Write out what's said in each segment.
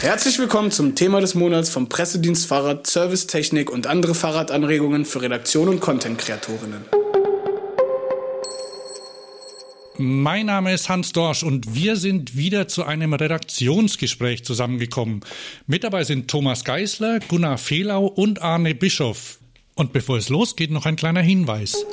Herzlich willkommen zum Thema des Monats vom Pressedienst Fahrrad, Servicetechnik und andere Fahrradanregungen für Redaktion und Content-Kreatorinnen. Mein Name ist Hans Dorsch und wir sind wieder zu einem Redaktionsgespräch zusammengekommen. Mit dabei sind Thomas Geisler, Gunnar Fehlau und Arne Bischoff. Und bevor es losgeht, noch ein kleiner Hinweis.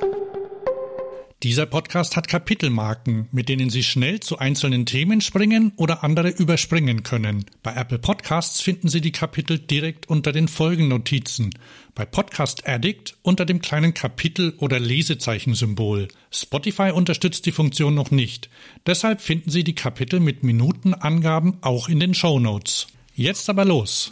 Dieser Podcast hat Kapitelmarken, mit denen Sie schnell zu einzelnen Themen springen oder andere überspringen können. Bei Apple Podcasts finden Sie die Kapitel direkt unter den Folgennotizen. Bei Podcast Addict unter dem kleinen Kapitel- oder Lesezeichensymbol. Spotify unterstützt die Funktion noch nicht. Deshalb finden Sie die Kapitel mit Minutenangaben auch in den Show Notes. Jetzt aber los!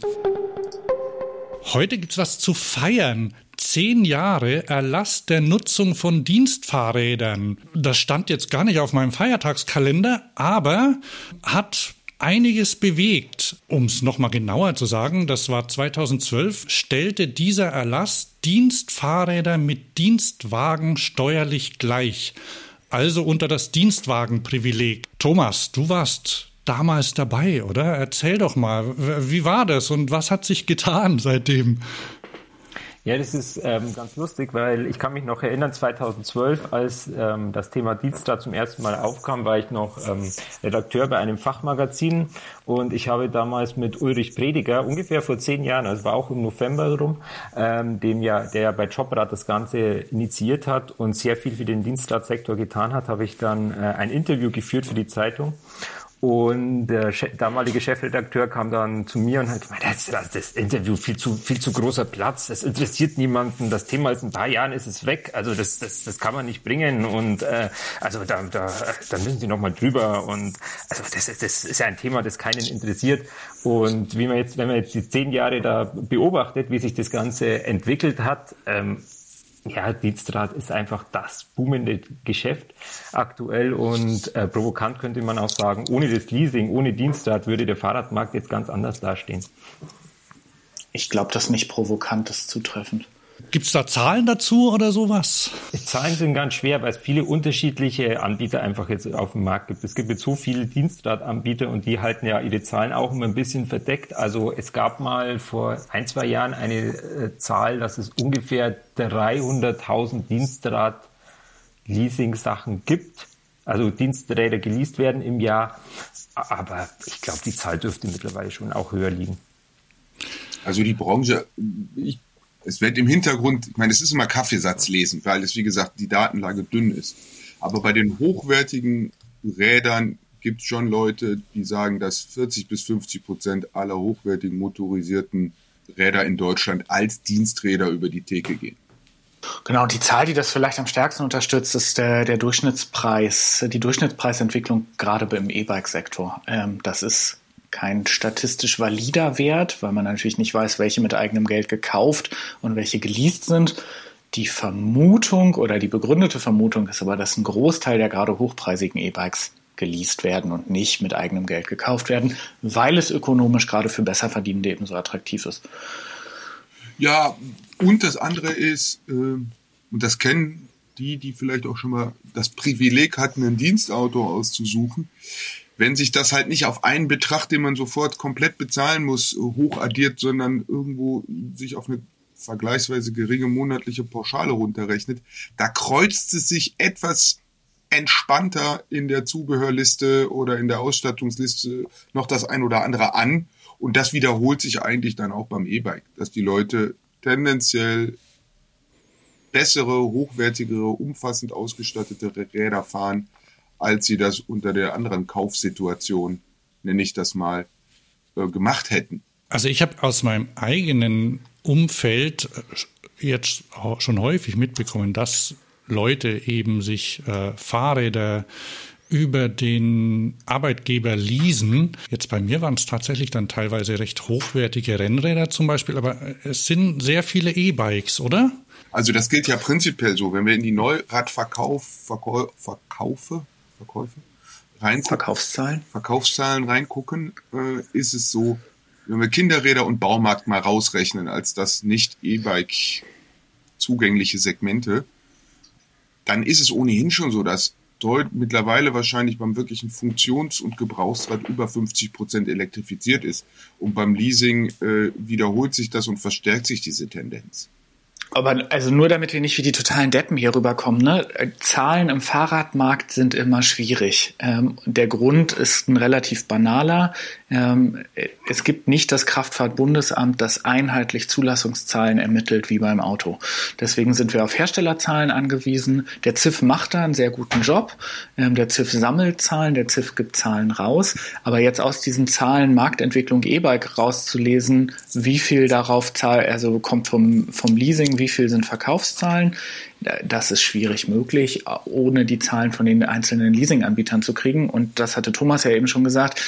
Heute gibt's was zu feiern zehn Jahre Erlass der Nutzung von Dienstfahrrädern. Das stand jetzt gar nicht auf meinem Feiertagskalender, aber hat einiges bewegt. Um es nochmal genauer zu sagen, das war 2012, stellte dieser Erlass Dienstfahrräder mit Dienstwagen steuerlich gleich. Also unter das Dienstwagenprivileg. Thomas, du warst damals dabei, oder? Erzähl doch mal, wie war das und was hat sich getan seitdem? Ja, das ist ähm, ganz lustig, weil ich kann mich noch erinnern, 2012, als ähm, das Thema Dienstag zum ersten Mal aufkam, war ich noch ähm, Redakteur bei einem Fachmagazin und ich habe damals mit Ulrich Prediger, ungefähr vor zehn Jahren, also war auch im November rum, ähm, dem ja, der ja bei Jobrad das Ganze initiiert hat und sehr viel für den Dienstradsektor getan hat, habe ich dann äh, ein Interview geführt für die Zeitung und der damalige Chefredakteur kam dann zu mir und hat gemeint, das, das, das Interview viel zu, viel zu großer Platz, das interessiert niemanden, das Thema ist in ein paar Jahren ist es weg, also das, das, das kann man nicht bringen. Und äh, also da, da, da müssen Sie nochmal drüber. Und also das, das ist ja ein Thema, das keinen interessiert. Und wie man jetzt, wenn man jetzt die zehn Jahre da beobachtet, wie sich das Ganze entwickelt hat, ähm, ja, Dienstrad ist einfach das boomende Geschäft aktuell und äh, provokant könnte man auch sagen, ohne das Leasing, ohne Dienstrad würde der Fahrradmarkt jetzt ganz anders dastehen. Ich glaube, das nicht provokant ist zutreffend. Gibt es da Zahlen dazu oder sowas? Zahlen sind ganz schwer, weil es viele unterschiedliche Anbieter einfach jetzt auf dem Markt gibt. Es gibt jetzt so viele Dienstradanbieter und die halten ja ihre Zahlen auch immer ein bisschen verdeckt. Also es gab mal vor ein, zwei Jahren eine äh, Zahl, dass es ungefähr 300.000 Dienstrad-Leasing-Sachen gibt. Also Diensträder geleast werden im Jahr. Aber ich glaube, die Zahl dürfte mittlerweile schon auch höher liegen. Also die Branche, ich es wird im Hintergrund, ich meine, es ist immer Kaffeesatz lesen, weil es, wie gesagt, die Datenlage dünn ist. Aber bei den hochwertigen Rädern gibt es schon Leute, die sagen, dass 40 bis 50 Prozent aller hochwertigen motorisierten Räder in Deutschland als Diensträder über die Theke gehen. Genau, die Zahl, die das vielleicht am stärksten unterstützt, ist der, der Durchschnittspreis, die Durchschnittspreisentwicklung gerade im E-Bike-Sektor. Ähm, das ist kein statistisch valider Wert, weil man natürlich nicht weiß, welche mit eigenem Geld gekauft und welche geleast sind. Die Vermutung oder die begründete Vermutung ist aber, dass ein Großteil der gerade hochpreisigen E-Bikes geleast werden und nicht mit eigenem Geld gekauft werden, weil es ökonomisch gerade für Besserverdienende ebenso attraktiv ist. Ja, und das andere ist, äh, und das kennen die, die vielleicht auch schon mal das Privileg hatten, ein Dienstauto auszusuchen, wenn sich das halt nicht auf einen Betrag, den man sofort komplett bezahlen muss, hochaddiert, sondern irgendwo sich auf eine vergleichsweise geringe monatliche Pauschale runterrechnet, da kreuzt es sich etwas entspannter in der Zubehörliste oder in der Ausstattungsliste noch das ein oder andere an. Und das wiederholt sich eigentlich dann auch beim E-Bike, dass die Leute tendenziell bessere, hochwertigere, umfassend ausgestattete Räder fahren, als sie das unter der anderen Kaufsituation, nenne ich das mal, äh, gemacht hätten. Also ich habe aus meinem eigenen Umfeld äh, jetzt schon häufig mitbekommen, dass Leute eben sich äh, Fahrräder über den Arbeitgeber leasen. Jetzt bei mir waren es tatsächlich dann teilweise recht hochwertige Rennräder zum Beispiel, aber äh, es sind sehr viele E-Bikes, oder? Also das gilt ja prinzipiell so. Wenn wir in die Neuradverkauf, Verkäu Verkaufe, Verkäufe reingucken, Verkaufszahlen, Verkaufszahlen reingucken, äh, ist es so, wenn wir Kinderräder und Baumarkt mal rausrechnen als das nicht E-Bike zugängliche Segmente, dann ist es ohnehin schon so, dass mittlerweile wahrscheinlich beim wirklichen Funktions- und Gebrauchsrad über 50 Prozent elektrifiziert ist. Und beim Leasing äh, wiederholt sich das und verstärkt sich diese Tendenz. Aber also nur damit wir nicht wie die totalen Deppen hier rüberkommen, ne? Zahlen im Fahrradmarkt sind immer schwierig. Ähm, der Grund ist ein relativ banaler. Ähm, es gibt nicht das Kraftfahrtbundesamt, das einheitlich Zulassungszahlen ermittelt wie beim Auto. Deswegen sind wir auf Herstellerzahlen angewiesen. Der ZIF macht da einen sehr guten Job. Ähm, der ZIF sammelt Zahlen, der ZIF gibt Zahlen raus. Aber jetzt aus diesen Zahlen Marktentwicklung E-Bike rauszulesen, wie viel darauf zahl, also kommt vom, vom Leasing, wie viel sind Verkaufszahlen, das ist schwierig möglich, ohne die Zahlen von den einzelnen Leasinganbietern zu kriegen. Und das hatte Thomas ja eben schon gesagt.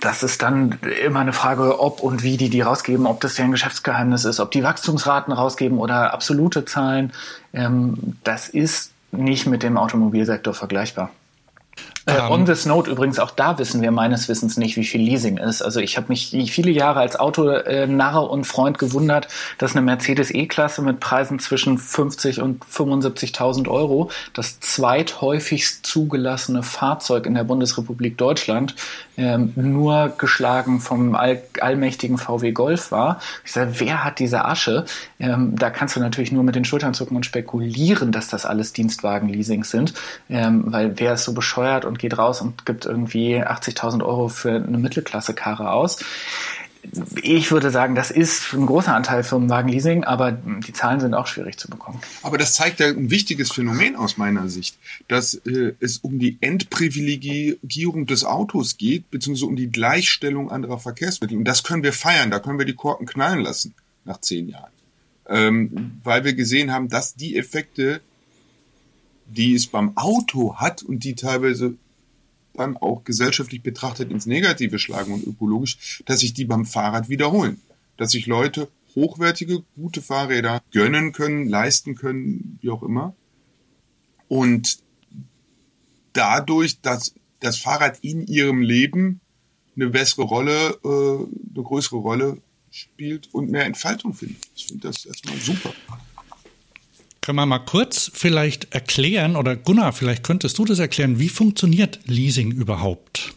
Das ist dann immer eine Frage, ob und wie die die rausgeben, ob das deren Geschäftsgeheimnis ist, ob die Wachstumsraten rausgeben oder absolute Zahlen. Ähm, das ist nicht mit dem Automobilsektor vergleichbar. Äh, um. Ähm. On this note übrigens, auch da wissen wir meines Wissens nicht, wie viel Leasing ist. Also ich habe mich viele Jahre als Autonarre und Freund gewundert, dass eine Mercedes E-Klasse mit Preisen zwischen 50 und 75.000 Euro das zweithäufigst zugelassene Fahrzeug in der Bundesrepublik Deutschland ähm, nur geschlagen vom all, allmächtigen VW Golf war. Ich sage, wer hat diese Asche? Ähm, da kannst du natürlich nur mit den Schultern zucken und spekulieren, dass das alles Dienstwagen-Leasings sind, ähm, weil wer ist so bescheuert und geht raus und gibt irgendwie 80.000 Euro für eine Mittelklasse-Karre aus ich würde sagen, das ist ein großer Anteil Firmenwagen-Leasing, aber die Zahlen sind auch schwierig zu bekommen. Aber das zeigt ja ein wichtiges Phänomen aus meiner Sicht, dass äh, es um die Entprivilegierung des Autos geht, beziehungsweise um die Gleichstellung anderer Verkehrsmittel. Und das können wir feiern, da können wir die Korken knallen lassen nach zehn Jahren. Ähm, weil wir gesehen haben, dass die Effekte, die es beim Auto hat und die teilweise dann auch gesellschaftlich betrachtet ins Negative schlagen und ökologisch, dass sich die beim Fahrrad wiederholen. Dass sich Leute hochwertige, gute Fahrräder gönnen können, leisten können, wie auch immer. Und dadurch, dass das Fahrrad in ihrem Leben eine bessere Rolle, äh, eine größere Rolle spielt und mehr Entfaltung findet. Ich finde das erstmal super. Können wir mal kurz vielleicht erklären, oder Gunnar, vielleicht könntest du das erklären, wie funktioniert Leasing überhaupt?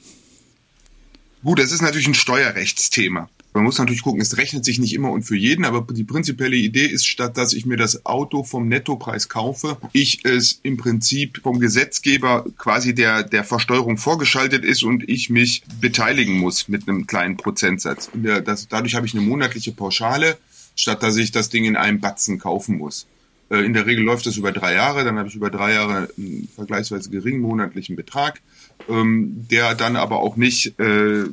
Gut, das ist natürlich ein Steuerrechtsthema. Man muss natürlich gucken, es rechnet sich nicht immer und für jeden, aber die prinzipielle Idee ist, statt dass ich mir das Auto vom Nettopreis kaufe, ich es im Prinzip vom Gesetzgeber quasi der, der Versteuerung vorgeschaltet ist und ich mich beteiligen muss mit einem kleinen Prozentsatz. Der, das, dadurch habe ich eine monatliche Pauschale, statt dass ich das Ding in einem Batzen kaufen muss. Äh, in der Regel läuft das über drei Jahre, dann habe ich über drei Jahre einen vergleichsweise geringen monatlichen Betrag, ähm, der dann aber auch nicht, äh,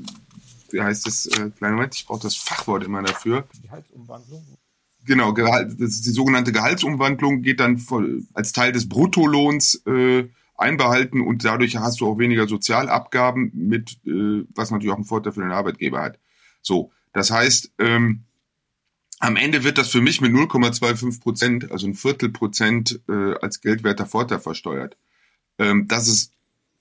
wie heißt das, äh, kleinen Moment, ich brauche das Fachwort immer dafür. Gehaltsumwandlung? Genau, Gehalt, das ist die sogenannte Gehaltsumwandlung geht dann voll, als Teil des Bruttolohns einbehalten und dadurch hast du auch weniger Sozialabgaben mit, was natürlich auch einen Vorteil für den Arbeitgeber hat. So, das heißt, ähm, am Ende wird das für mich mit 0,25 Prozent, also ein Viertel Prozent äh, als geldwerter Vorteil versteuert. Ähm, das ist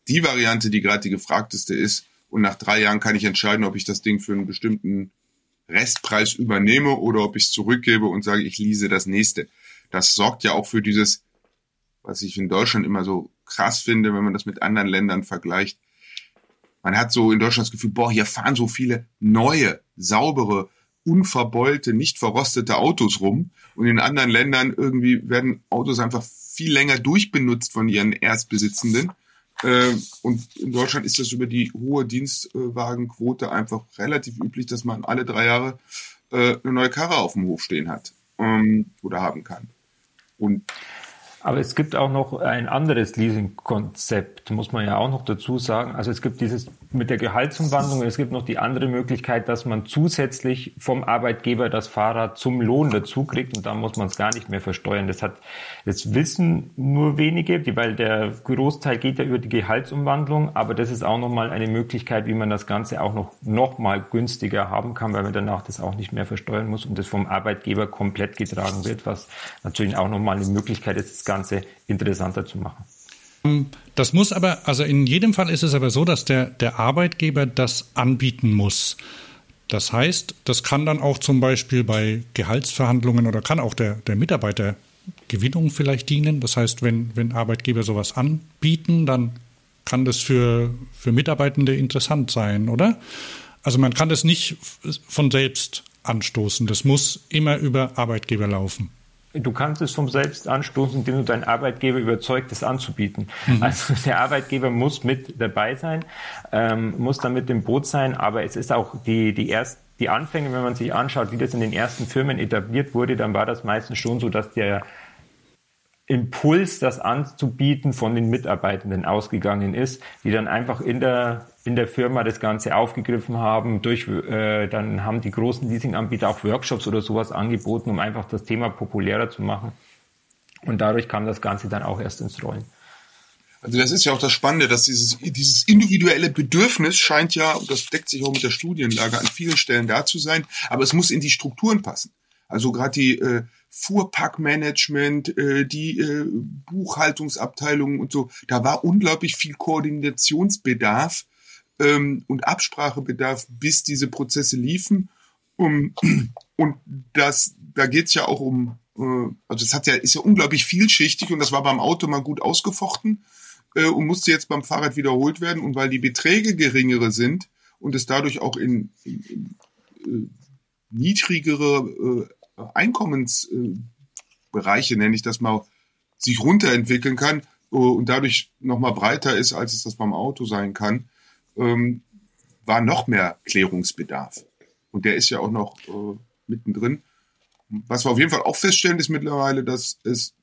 die Variante, die gerade die gefragteste ist. Und nach drei Jahren kann ich entscheiden, ob ich das Ding für einen bestimmten Restpreis übernehme oder ob ich es zurückgebe und sage, ich lease das nächste. Das sorgt ja auch für dieses, was ich in Deutschland immer so krass finde, wenn man das mit anderen Ländern vergleicht. Man hat so in Deutschland das Gefühl, boah, hier fahren so viele neue, saubere, unverbeulte, nicht verrostete Autos rum. Und in anderen Ländern irgendwie werden Autos einfach viel länger durchbenutzt von ihren Erstbesitzenden. Äh, und in Deutschland ist das über die hohe Dienstwagenquote einfach relativ üblich, dass man alle drei Jahre äh, eine neue Karre auf dem Hof stehen hat ähm, oder haben kann. Und aber es gibt auch noch ein anderes Leasing-Konzept, muss man ja auch noch dazu sagen. Also es gibt dieses mit der Gehaltsumwandlung, es gibt noch die andere Möglichkeit, dass man zusätzlich vom Arbeitgeber das Fahrrad zum Lohn dazu kriegt und da muss man es gar nicht mehr versteuern. Das hat, das wissen nur wenige, weil der Großteil geht ja über die Gehaltsumwandlung, aber das ist auch nochmal eine Möglichkeit, wie man das Ganze auch noch, noch mal günstiger haben kann, weil man danach das auch nicht mehr versteuern muss und das vom Arbeitgeber komplett getragen wird, was natürlich auch nochmal eine Möglichkeit ist, das Ganze interessanter zu machen. Das muss aber, also in jedem Fall ist es aber so, dass der, der Arbeitgeber das anbieten muss. Das heißt, das kann dann auch zum Beispiel bei Gehaltsverhandlungen oder kann auch der, der Mitarbeiter Gewinnung vielleicht dienen. Das heißt, wenn, wenn Arbeitgeber sowas anbieten, dann kann das für, für Mitarbeitende interessant sein, oder? Also man kann das nicht von selbst anstoßen. Das muss immer über Arbeitgeber laufen. Du kannst es vom Selbst anstoßen, indem du deinen Arbeitgeber überzeugt, es anzubieten. Mhm. Also der Arbeitgeber muss mit dabei sein, ähm, muss dann mit dem Boot sein, aber es ist auch die, die erst, die Anfänge, wenn man sich anschaut, wie das in den ersten Firmen etabliert wurde, dann war das meistens schon so, dass der Impuls, das anzubieten, von den Mitarbeitenden ausgegangen ist, die dann einfach in der in der Firma das Ganze aufgegriffen haben. Durch, äh, dann haben die großen Leasinganbieter auch Workshops oder sowas angeboten, um einfach das Thema populärer zu machen. Und dadurch kam das Ganze dann auch erst ins Rollen. Also das ist ja auch das Spannende, dass dieses, dieses individuelle Bedürfnis scheint ja, und das deckt sich auch mit der Studienlage, an vielen Stellen da zu sein, aber es muss in die Strukturen passen. Also gerade die äh, Fuhrpackmanagement, äh, die äh, Buchhaltungsabteilungen und so, da war unglaublich viel Koordinationsbedarf ähm, und Absprachebedarf, bis diese Prozesse liefen. Um, und das, da geht's ja auch um, äh, also es hat ja, ist ja unglaublich vielschichtig und das war beim Auto mal gut ausgefochten äh, und musste jetzt beim Fahrrad wiederholt werden. Und weil die Beträge geringere sind und es dadurch auch in, in, in äh, niedrigere äh, Einkommensbereiche, nenne ich das mal, sich runterentwickeln kann äh, und dadurch nochmal breiter ist, als es das beim Auto sein kann, ähm, war noch mehr Klärungsbedarf. Und der ist ja auch noch äh, mittendrin. Was wir auf jeden Fall auch feststellen, ist mittlerweile, dass es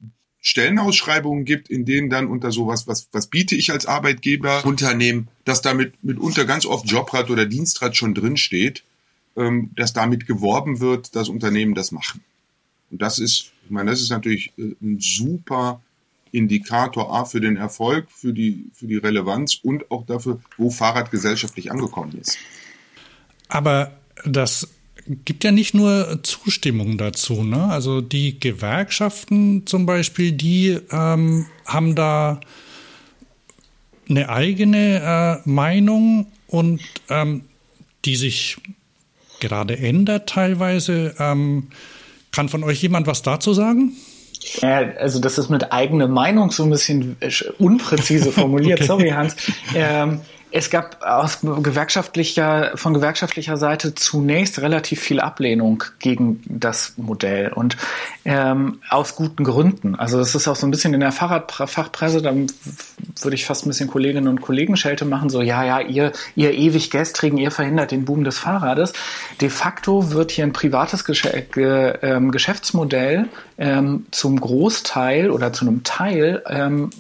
Stellenausschreibungen gibt, in denen dann unter sowas, was, was biete ich als Arbeitgeber Unternehmen, dass damit mitunter ganz oft Jobrat oder Dienstrat schon drin steht, ähm, dass damit geworben wird, dass Unternehmen das machen. Und das ist, ich meine, das ist natürlich äh, ein super Indikator A für den Erfolg, für die, für die Relevanz und auch dafür, wo Fahrrad gesellschaftlich angekommen ist. Aber das gibt ja nicht nur Zustimmung dazu. Ne? Also die Gewerkschaften zum Beispiel, die ähm, haben da eine eigene äh, Meinung und ähm, die sich gerade ändert teilweise. Ähm, kann von euch jemand was dazu sagen? Ja, also das ist mit eigener Meinung so ein bisschen unpräzise formuliert. okay. Sorry, Hans. Ähm, es gab aus gewerkschaftlicher, von gewerkschaftlicher Seite zunächst relativ viel Ablehnung gegen das Modell und ähm, aus guten Gründen. Also das ist auch so ein bisschen in der Fahrradfachpresse, da würde ich fast ein bisschen Kolleginnen und Kollegen Schelte machen, so ja, ja, ihr, ihr ewig Gestrigen, ihr verhindert den Boom des Fahrrades. De facto wird hier ein privates ähm, Geschäftsmodell ähm, zum Großteil oder zu einem Teil ähm,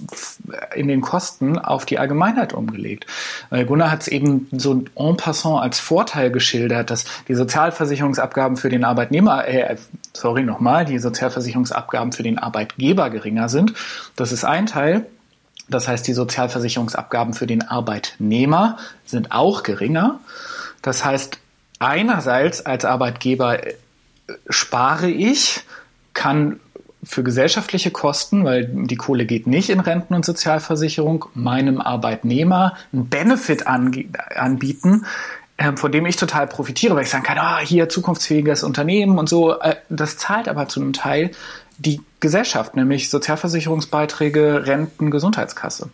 in den Kosten auf die Allgemeinheit umgelegt. Weil Gunnar hat es eben so en passant als Vorteil geschildert, dass die Sozialversicherungsabgaben für den Arbeitnehmer, äh, sorry nochmal, die Sozialversicherungsabgaben für den Arbeitgeber geringer sind. Das ist ein Teil. Das heißt, die Sozialversicherungsabgaben für den Arbeitnehmer sind auch geringer. Das heißt, einerseits als Arbeitgeber äh, spare ich, kann für gesellschaftliche Kosten, weil die Kohle geht nicht in Renten- und Sozialversicherung, meinem Arbeitnehmer einen Benefit anbieten, äh, von dem ich total profitiere, weil ich sagen kann, ah, hier zukunftsfähiges Unternehmen und so. Äh, das zahlt aber zu einem Teil die Gesellschaft, nämlich Sozialversicherungsbeiträge, Renten, Gesundheitskasse.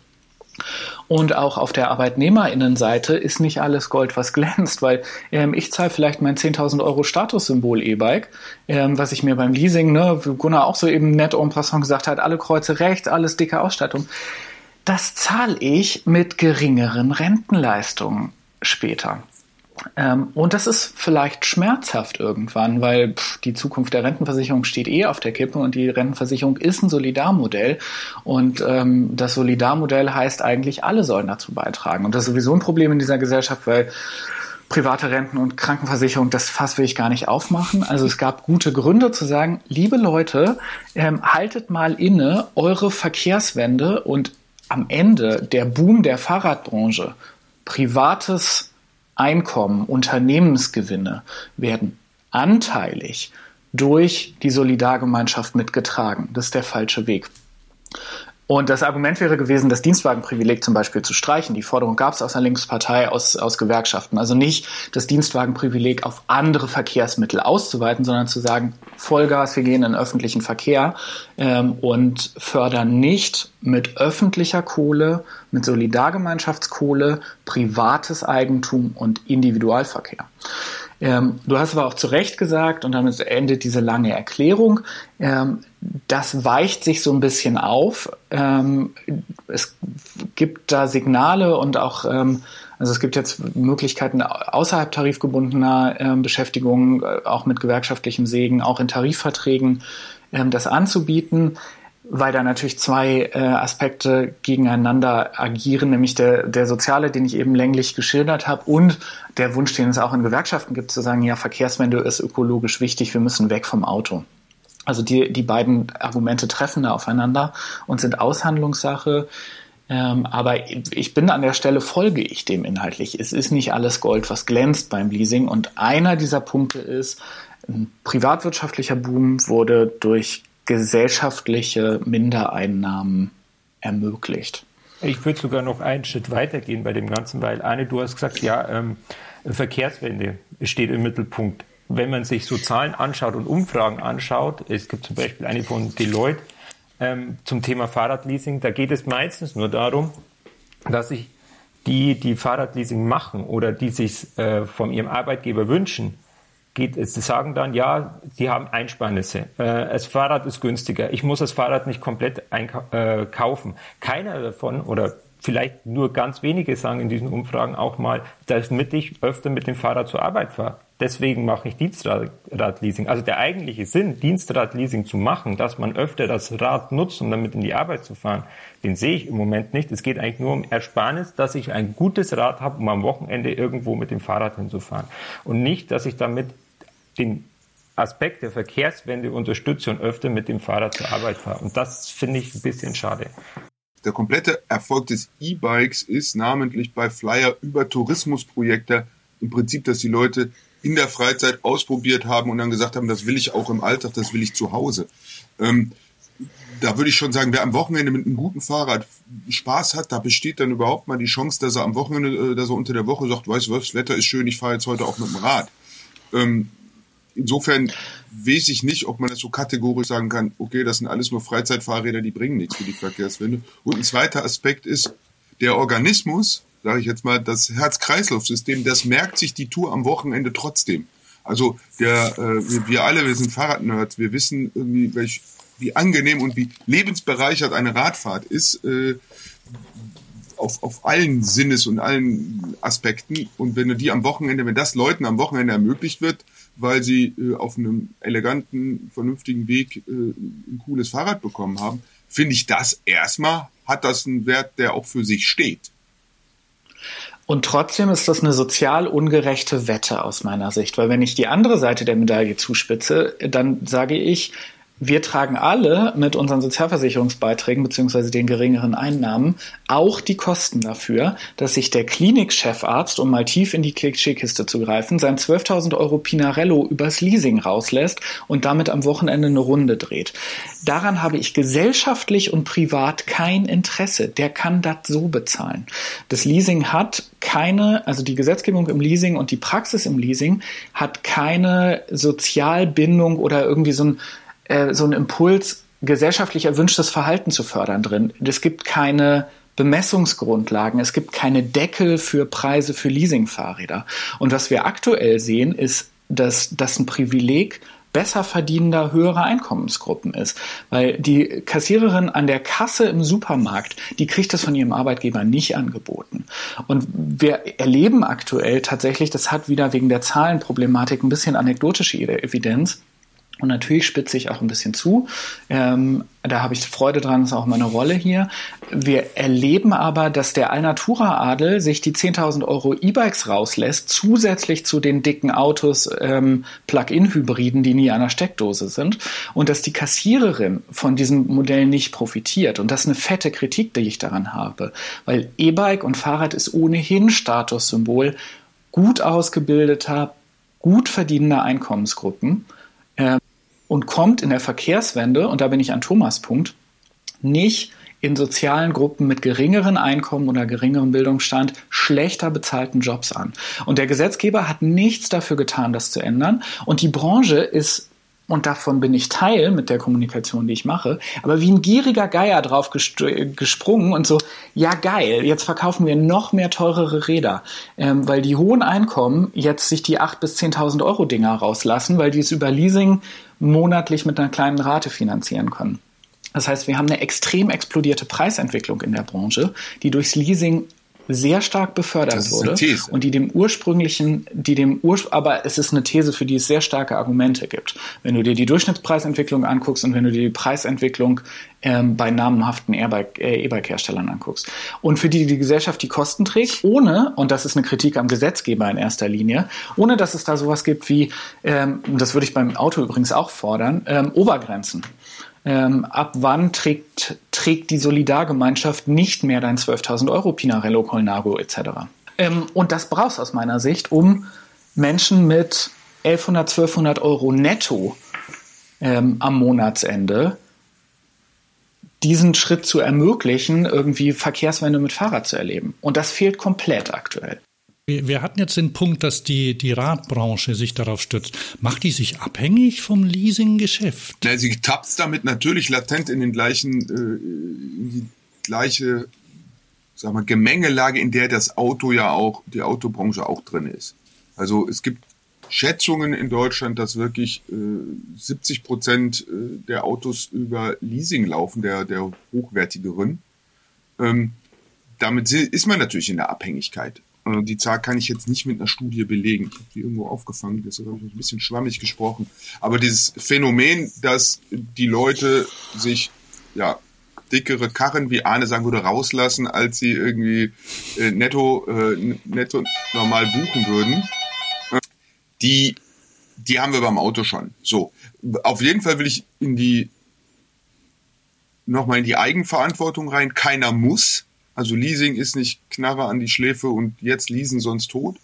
Und auch auf der Arbeitnehmerinnenseite ist nicht alles Gold, was glänzt, weil ähm, ich zahle vielleicht mein 10.000 Euro Statussymbol E-Bike, ähm, was ich mir beim Leasing, ne, wie Gunnar auch so eben nett en passant gesagt hat, alle Kreuze rechts, alles dicke Ausstattung. Das zahle ich mit geringeren Rentenleistungen später. Ähm, und das ist vielleicht schmerzhaft irgendwann, weil pff, die Zukunft der Rentenversicherung steht eh auf der Kippe und die Rentenversicherung ist ein Solidarmodell. Und ähm, das Solidarmodell heißt eigentlich, alle sollen dazu beitragen. Und das ist sowieso ein Problem in dieser Gesellschaft, weil private Renten- und Krankenversicherung, das Fass will ich gar nicht aufmachen. Also es gab gute Gründe zu sagen, liebe Leute, ähm, haltet mal inne eure Verkehrswende und am Ende der Boom der Fahrradbranche, privates Einkommen, Unternehmensgewinne werden anteilig durch die Solidargemeinschaft mitgetragen. Das ist der falsche Weg. Und das Argument wäre gewesen, das Dienstwagenprivileg zum Beispiel zu streichen. Die Forderung gab es aus der Linkspartei, aus, aus Gewerkschaften. Also nicht das Dienstwagenprivileg auf andere Verkehrsmittel auszuweiten, sondern zu sagen, Vollgas, wir gehen in öffentlichen Verkehr ähm, und fördern nicht mit öffentlicher Kohle, mit Solidargemeinschaftskohle, privates Eigentum und Individualverkehr. Ähm, du hast aber auch zu Recht gesagt, und damit endet diese lange Erklärung, ähm, das weicht sich so ein bisschen auf. Ähm, es gibt da Signale und auch, ähm, also es gibt jetzt Möglichkeiten außerhalb tarifgebundener ähm, Beschäftigung, äh, auch mit gewerkschaftlichem Segen, auch in Tarifverträgen, ähm, das anzubieten weil da natürlich zwei äh, Aspekte gegeneinander agieren, nämlich der, der soziale, den ich eben länglich geschildert habe, und der Wunsch, den es auch in Gewerkschaften gibt, zu sagen, ja, Verkehrswende ist ökologisch wichtig, wir müssen weg vom Auto. Also die, die beiden Argumente treffen da aufeinander und sind Aushandlungssache. Ähm, aber ich bin an der Stelle, folge ich dem inhaltlich. Es ist nicht alles Gold, was glänzt beim Leasing. Und einer dieser Punkte ist, ein privatwirtschaftlicher Boom wurde durch gesellschaftliche Mindereinnahmen ermöglicht. Ich würde sogar noch einen Schritt weitergehen bei dem Ganzen, weil Anne, du hast gesagt, ja, ähm, Verkehrswende steht im Mittelpunkt. Wenn man sich so Zahlen anschaut und Umfragen anschaut, es gibt zum Beispiel eine von Deloitte ähm, zum Thema Fahrradleasing, da geht es meistens nur darum, dass sich die, die Fahrradleasing machen oder die sich äh, von ihrem Arbeitgeber wünschen, geht, sie sagen dann, ja, sie haben Einsparnisse. Äh, das Fahrrad ist günstiger. Ich muss das Fahrrad nicht komplett äh, kaufen. Keiner davon oder vielleicht nur ganz wenige sagen in diesen Umfragen auch mal, damit ich öfter mit dem Fahrrad zur Arbeit fahre. Deswegen mache ich Dienstradleasing. Also der eigentliche Sinn, Dienstradleasing zu machen, dass man öfter das Rad nutzt, um damit in die Arbeit zu fahren, den sehe ich im Moment nicht. Es geht eigentlich nur um Ersparnis, dass ich ein gutes Rad habe, um am Wochenende irgendwo mit dem Fahrrad hinzufahren. Und nicht, dass ich damit den Aspekt der Verkehrswende unterstütze und öfter mit dem Fahrrad zur Arbeit fahre. Und das finde ich ein bisschen schade. Der komplette Erfolg des E-Bikes ist namentlich bei Flyer über Tourismusprojekte im Prinzip, dass die Leute in der Freizeit ausprobiert haben und dann gesagt haben, das will ich auch im Alltag, das will ich zu Hause. Ähm, da würde ich schon sagen, wer am Wochenende mit einem guten Fahrrad Spaß hat, da besteht dann überhaupt mal die Chance, dass er am Wochenende, äh, dass er unter der Woche sagt, weißt du was, das Wetter ist schön, ich fahre jetzt heute auch mit dem Rad. Ähm, insofern weiß ich nicht, ob man das so kategorisch sagen kann, okay, das sind alles nur Freizeitfahrräder, die bringen nichts für die Verkehrswende. Und ein zweiter Aspekt ist, der Organismus, sage ich jetzt mal, das Herz-Kreislauf-System, das merkt sich die Tour am Wochenende trotzdem. Also der, äh, wir alle, wir sind Fahrradnerds, wir wissen irgendwie, welch, wie angenehm und wie lebensbereichert eine Radfahrt ist. Äh, auf, auf allen Sinnes und allen Aspekten. Und wenn du die am Wochenende, wenn das Leuten am Wochenende ermöglicht wird, weil sie äh, auf einem eleganten, vernünftigen Weg äh, ein cooles Fahrrad bekommen haben, finde ich das erstmal, hat das einen Wert, der auch für sich steht. Und trotzdem ist das eine sozial ungerechte Wette aus meiner Sicht, weil wenn ich die andere Seite der Medaille zuspitze, dann sage ich, wir tragen alle mit unseren Sozialversicherungsbeiträgen beziehungsweise den geringeren Einnahmen auch die Kosten dafür, dass sich der Klinikchefarzt, um mal tief in die Klischeekiste zu greifen, sein 12.000 Euro Pinarello übers Leasing rauslässt und damit am Wochenende eine Runde dreht. Daran habe ich gesellschaftlich und privat kein Interesse. Der kann das so bezahlen. Das Leasing hat keine, also die Gesetzgebung im Leasing und die Praxis im Leasing hat keine Sozialbindung oder irgendwie so ein äh, so ein Impuls, gesellschaftlich erwünschtes Verhalten zu fördern drin. Es gibt keine Bemessungsgrundlagen, es gibt keine Deckel für Preise für Leasingfahrräder. Und was wir aktuell sehen, ist, dass das ein Privileg besser verdienender, höherer Einkommensgruppen ist. Weil die Kassiererin an der Kasse im Supermarkt, die kriegt das von ihrem Arbeitgeber nicht angeboten. Und wir erleben aktuell tatsächlich, das hat wieder wegen der Zahlenproblematik ein bisschen anekdotische Evidenz, und natürlich spitze ich auch ein bisschen zu. Ähm, da habe ich Freude dran, ist auch meine Rolle hier. Wir erleben aber, dass der Alnatura-Adel sich die 10.000 Euro E-Bikes rauslässt, zusätzlich zu den dicken Autos, ähm, Plug-in-Hybriden, die nie an der Steckdose sind. Und dass die Kassiererin von diesem Modell nicht profitiert. Und das ist eine fette Kritik, die ich daran habe. Weil E-Bike und Fahrrad ist ohnehin Statussymbol gut ausgebildeter, gut verdienender Einkommensgruppen und kommt in der Verkehrswende, und da bin ich an Thomas Punkt, nicht in sozialen Gruppen mit geringeren Einkommen oder geringerem Bildungsstand schlechter bezahlten Jobs an. Und der Gesetzgeber hat nichts dafür getan, das zu ändern. Und die Branche ist und davon bin ich Teil mit der Kommunikation, die ich mache, aber wie ein gieriger Geier drauf gesprungen und so, ja geil, jetzt verkaufen wir noch mehr teurere Räder, ähm, weil die hohen Einkommen jetzt sich die 8.000 bis 10.000 Euro Dinger rauslassen, weil die es über Leasing monatlich mit einer kleinen Rate finanzieren können. Das heißt, wir haben eine extrem explodierte Preisentwicklung in der Branche, die durchs Leasing sehr stark befördert wurde und die dem ursprünglichen, die dem Ur aber es ist eine These, für die es sehr starke Argumente gibt. Wenn du dir die Durchschnittspreisentwicklung anguckst und wenn du dir die Preisentwicklung ähm, bei namenhaften äh, E-Bike-Herstellern anguckst. Und für die die Gesellschaft die Kosten trägt, ohne und das ist eine Kritik am Gesetzgeber in erster Linie, ohne dass es da sowas gibt wie, ähm, das würde ich beim Auto übrigens auch fordern, ähm, Obergrenzen ähm, ab wann trägt, trägt die Solidargemeinschaft nicht mehr dein 12.000 Euro Pinarello, Colnago etc. Ähm, und das brauchst aus meiner Sicht, um Menschen mit 1100, 1200 Euro netto ähm, am Monatsende diesen Schritt zu ermöglichen, irgendwie Verkehrswende mit Fahrrad zu erleben. Und das fehlt komplett aktuell. Wir, hatten jetzt den Punkt, dass die, die Radbranche sich darauf stützt. Macht die sich abhängig vom Leasinggeschäft? Ja, sie tappt damit natürlich latent in den gleichen, äh, in die gleiche, sag mal, Gemengelage, in der das Auto ja auch, die Autobranche auch drin ist. Also es gibt Schätzungen in Deutschland, dass wirklich äh, 70 Prozent äh, der Autos über Leasing laufen, der, der hochwertigeren. Ähm, damit ist man natürlich in der Abhängigkeit. Äh, die Zahl kann ich jetzt nicht mit einer Studie belegen. Ich habe die irgendwo aufgefangen, deshalb habe ich ein bisschen schwammig gesprochen. Aber dieses Phänomen, dass die Leute sich ja dickere Karren, wie Arne sagen würde, rauslassen, als sie irgendwie äh, netto, äh, netto normal buchen würden, äh, die, die haben wir beim Auto schon. So, auf jeden Fall will ich in die nochmal in die Eigenverantwortung rein. Keiner muss. Also Leasing ist nicht Knarre an die Schläfe und jetzt leasen sonst tot.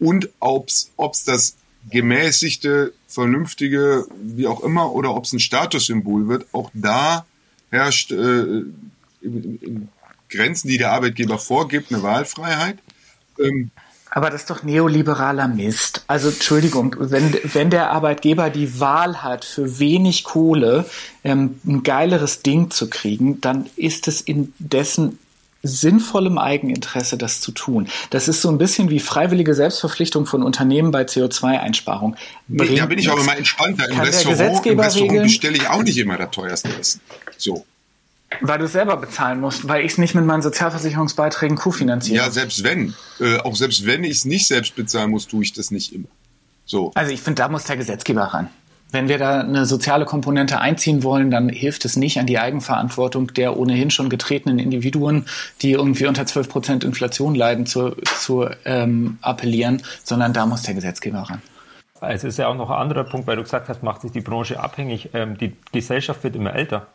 Und ob's ob's das gemäßigte, vernünftige, wie auch immer, oder ob's ein Statussymbol wird, auch da herrscht äh, Grenzen, die der Arbeitgeber vorgibt, eine Wahlfreiheit. Ähm, aber das ist doch neoliberaler Mist. Also Entschuldigung, wenn, wenn der Arbeitgeber die Wahl hat, für wenig Kohle ähm, ein geileres Ding zu kriegen, dann ist es in dessen sinnvollem Eigeninteresse, das zu tun. Das ist so ein bisschen wie freiwillige Selbstverpflichtung von Unternehmen bei CO2-Einsparung. Nee, da bin ich auch immer entspannter. Im Restaurant, im Restaurant bestelle ich auch nicht immer das teuerste Essen. So. Weil du es selber bezahlen musst, weil ich es nicht mit meinen Sozialversicherungsbeiträgen kofinanziere. Ja, selbst wenn. Äh, auch selbst wenn ich es nicht selbst bezahlen muss, tue ich das nicht immer. So. Also ich finde, da muss der Gesetzgeber ran. Wenn wir da eine soziale Komponente einziehen wollen, dann hilft es nicht an die Eigenverantwortung der ohnehin schon getretenen Individuen, die irgendwie unter 12 Prozent Inflation leiden, zu, zu ähm, appellieren, sondern da muss der Gesetzgeber ran. Es ist ja auch noch ein anderer Punkt, weil du gesagt hast, macht sich die Branche abhängig. Ähm, die Gesellschaft wird immer älter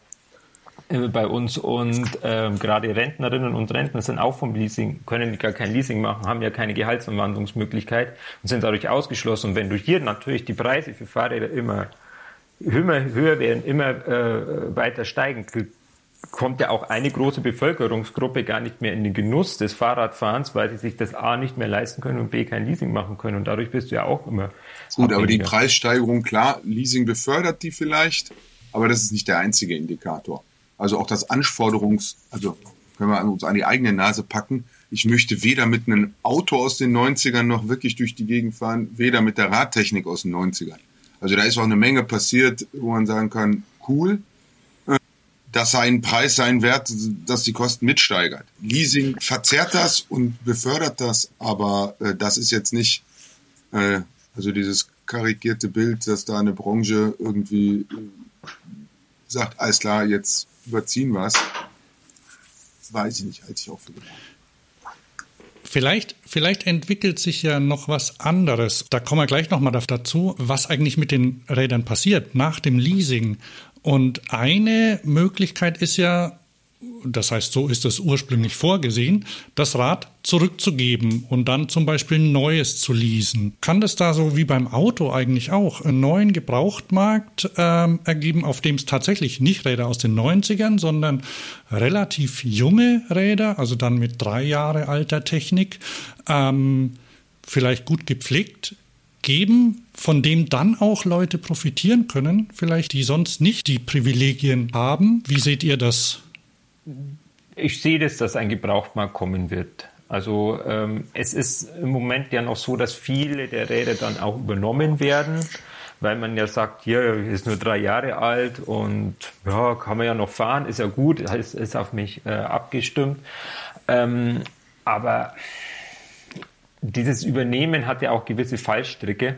bei uns und ähm, gerade Rentnerinnen und Rentner sind auch vom Leasing, können gar kein Leasing machen, haben ja keine Gehaltsumwandlungsmöglichkeit und sind dadurch ausgeschlossen. Und wenn du hier natürlich die Preise für Fahrräder immer höher, höher werden, immer äh, weiter steigen, kommt ja auch eine große Bevölkerungsgruppe gar nicht mehr in den Genuss des Fahrradfahrens, weil sie sich das A nicht mehr leisten können und B kein Leasing machen können. Und dadurch bist du ja auch immer. Gut, abhängiger. aber die Preissteigerung, klar, Leasing befördert die vielleicht, aber das ist nicht der einzige Indikator. Also auch das Anforderungs, also können wir uns an die eigene Nase packen. Ich möchte weder mit einem Auto aus den 90ern noch wirklich durch die Gegend fahren, weder mit der Radtechnik aus den 90ern. Also da ist auch eine Menge passiert, wo man sagen kann, cool, dass sein Preis sein Wert, dass die Kosten mitsteigert. Leasing verzerrt das und befördert das, aber äh, das ist jetzt nicht, äh, also dieses karikierte Bild, dass da eine Branche irgendwie äh, sagt, alles klar, jetzt überziehen. Das weiß ich nicht, halte ich auch für gemein. Vielleicht, vielleicht entwickelt sich ja noch was anderes. Da kommen wir gleich nochmal dazu, was eigentlich mit den Rädern passiert nach dem Leasing. Und eine Möglichkeit ist ja, das heißt, so ist es ursprünglich vorgesehen, das Rad zurückzugeben und dann zum Beispiel ein neues zu leasen. Kann das da so wie beim Auto eigentlich auch einen neuen Gebrauchtmarkt ähm, ergeben, auf dem es tatsächlich nicht Räder aus den 90ern, sondern relativ junge Räder, also dann mit drei Jahre alter Technik, ähm, vielleicht gut gepflegt geben, von dem dann auch Leute profitieren können, vielleicht die sonst nicht die Privilegien haben. Wie seht ihr das? Ich sehe das, dass ein Gebrauchtmarkt kommen wird. Also ähm, es ist im Moment ja noch so, dass viele der Räder dann auch übernommen werden, weil man ja sagt, hier ist nur drei Jahre alt und ja, kann man ja noch fahren, ist ja gut, ist, ist auf mich äh, abgestimmt. Ähm, aber dieses Übernehmen hat ja auch gewisse Fallstricke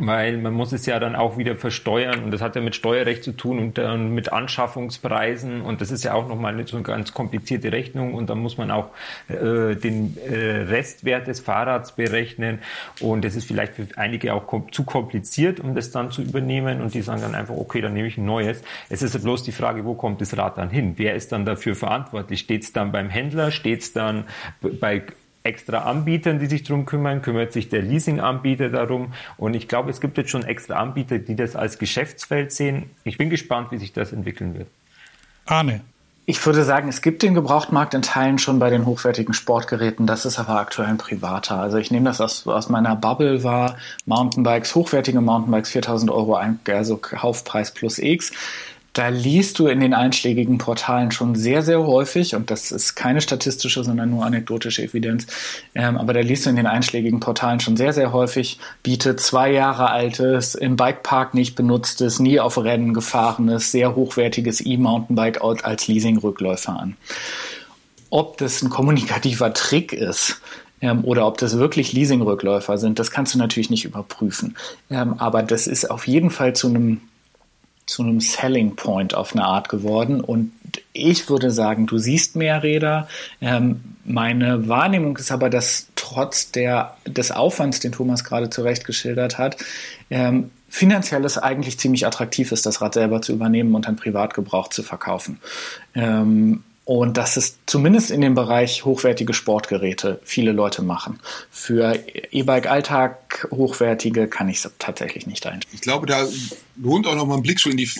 weil man muss es ja dann auch wieder versteuern und das hat ja mit Steuerrecht zu tun und dann mit Anschaffungspreisen und das ist ja auch nochmal so eine ganz komplizierte Rechnung und dann muss man auch äh, den äh, Restwert des Fahrrads berechnen und das ist vielleicht für einige auch kom zu kompliziert, um das dann zu übernehmen und die sagen dann einfach, okay, dann nehme ich ein neues. Es ist bloß die Frage, wo kommt das Rad dann hin? Wer ist dann dafür verantwortlich? Steht es dann beim Händler? Steht es dann bei extra Anbietern, die sich darum kümmern, kümmert sich der Leasing-Anbieter darum. Und ich glaube, es gibt jetzt schon extra Anbieter, die das als Geschäftsfeld sehen. Ich bin gespannt, wie sich das entwickeln wird. Arne. Ich würde sagen, es gibt den Gebrauchtmarkt in Teilen schon bei den hochwertigen Sportgeräten. Das ist aber aktuell ein privater. Also ich nehme das aus, aus meiner Bubble war Mountainbikes, hochwertige Mountainbikes, 4000 Euro, also Kaufpreis plus X. Da liest du in den einschlägigen Portalen schon sehr, sehr häufig, und das ist keine statistische, sondern nur anekdotische Evidenz, ähm, aber da liest du in den einschlägigen Portalen schon sehr, sehr häufig, bietet zwei Jahre altes, im Bikepark nicht benutztes, nie auf Rennen gefahrenes, sehr hochwertiges E-Mountainbike als Leasingrückläufer an. Ob das ein kommunikativer Trick ist, ähm, oder ob das wirklich Leasingrückläufer sind, das kannst du natürlich nicht überprüfen. Ähm, aber das ist auf jeden Fall zu einem zu einem Selling Point auf eine Art geworden. Und ich würde sagen, du siehst mehr Räder. Ähm, meine Wahrnehmung ist aber, dass trotz der, des Aufwands, den Thomas gerade zurecht geschildert hat, ähm, finanziell es eigentlich ziemlich attraktiv ist, das Rad selber zu übernehmen und dann Privatgebrauch zu verkaufen. Ähm, und dass es zumindest in dem Bereich hochwertige Sportgeräte viele Leute machen. Für E-Bike-Alltag hochwertige kann ich es tatsächlich nicht ein. Ich glaube, da lohnt auch noch mal ein Blick so in die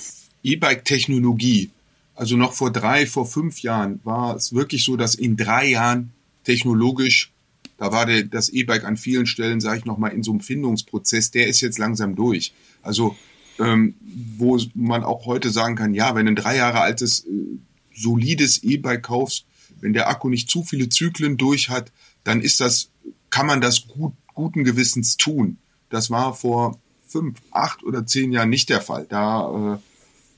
E-Bike-Technologie. Also noch vor drei, vor fünf Jahren war es wirklich so, dass in drei Jahren technologisch, da war der, das E-Bike an vielen Stellen, sage ich noch mal, in so einem Findungsprozess, der ist jetzt langsam durch. Also ähm, wo man auch heute sagen kann, ja, wenn ein drei Jahre altes äh, solides E-Bike kaufst, wenn der Akku nicht zu viele Zyklen durch hat, dann ist das, kann man das gut, guten Gewissens tun. Das war vor fünf, acht oder zehn Jahren nicht der Fall. Da, äh,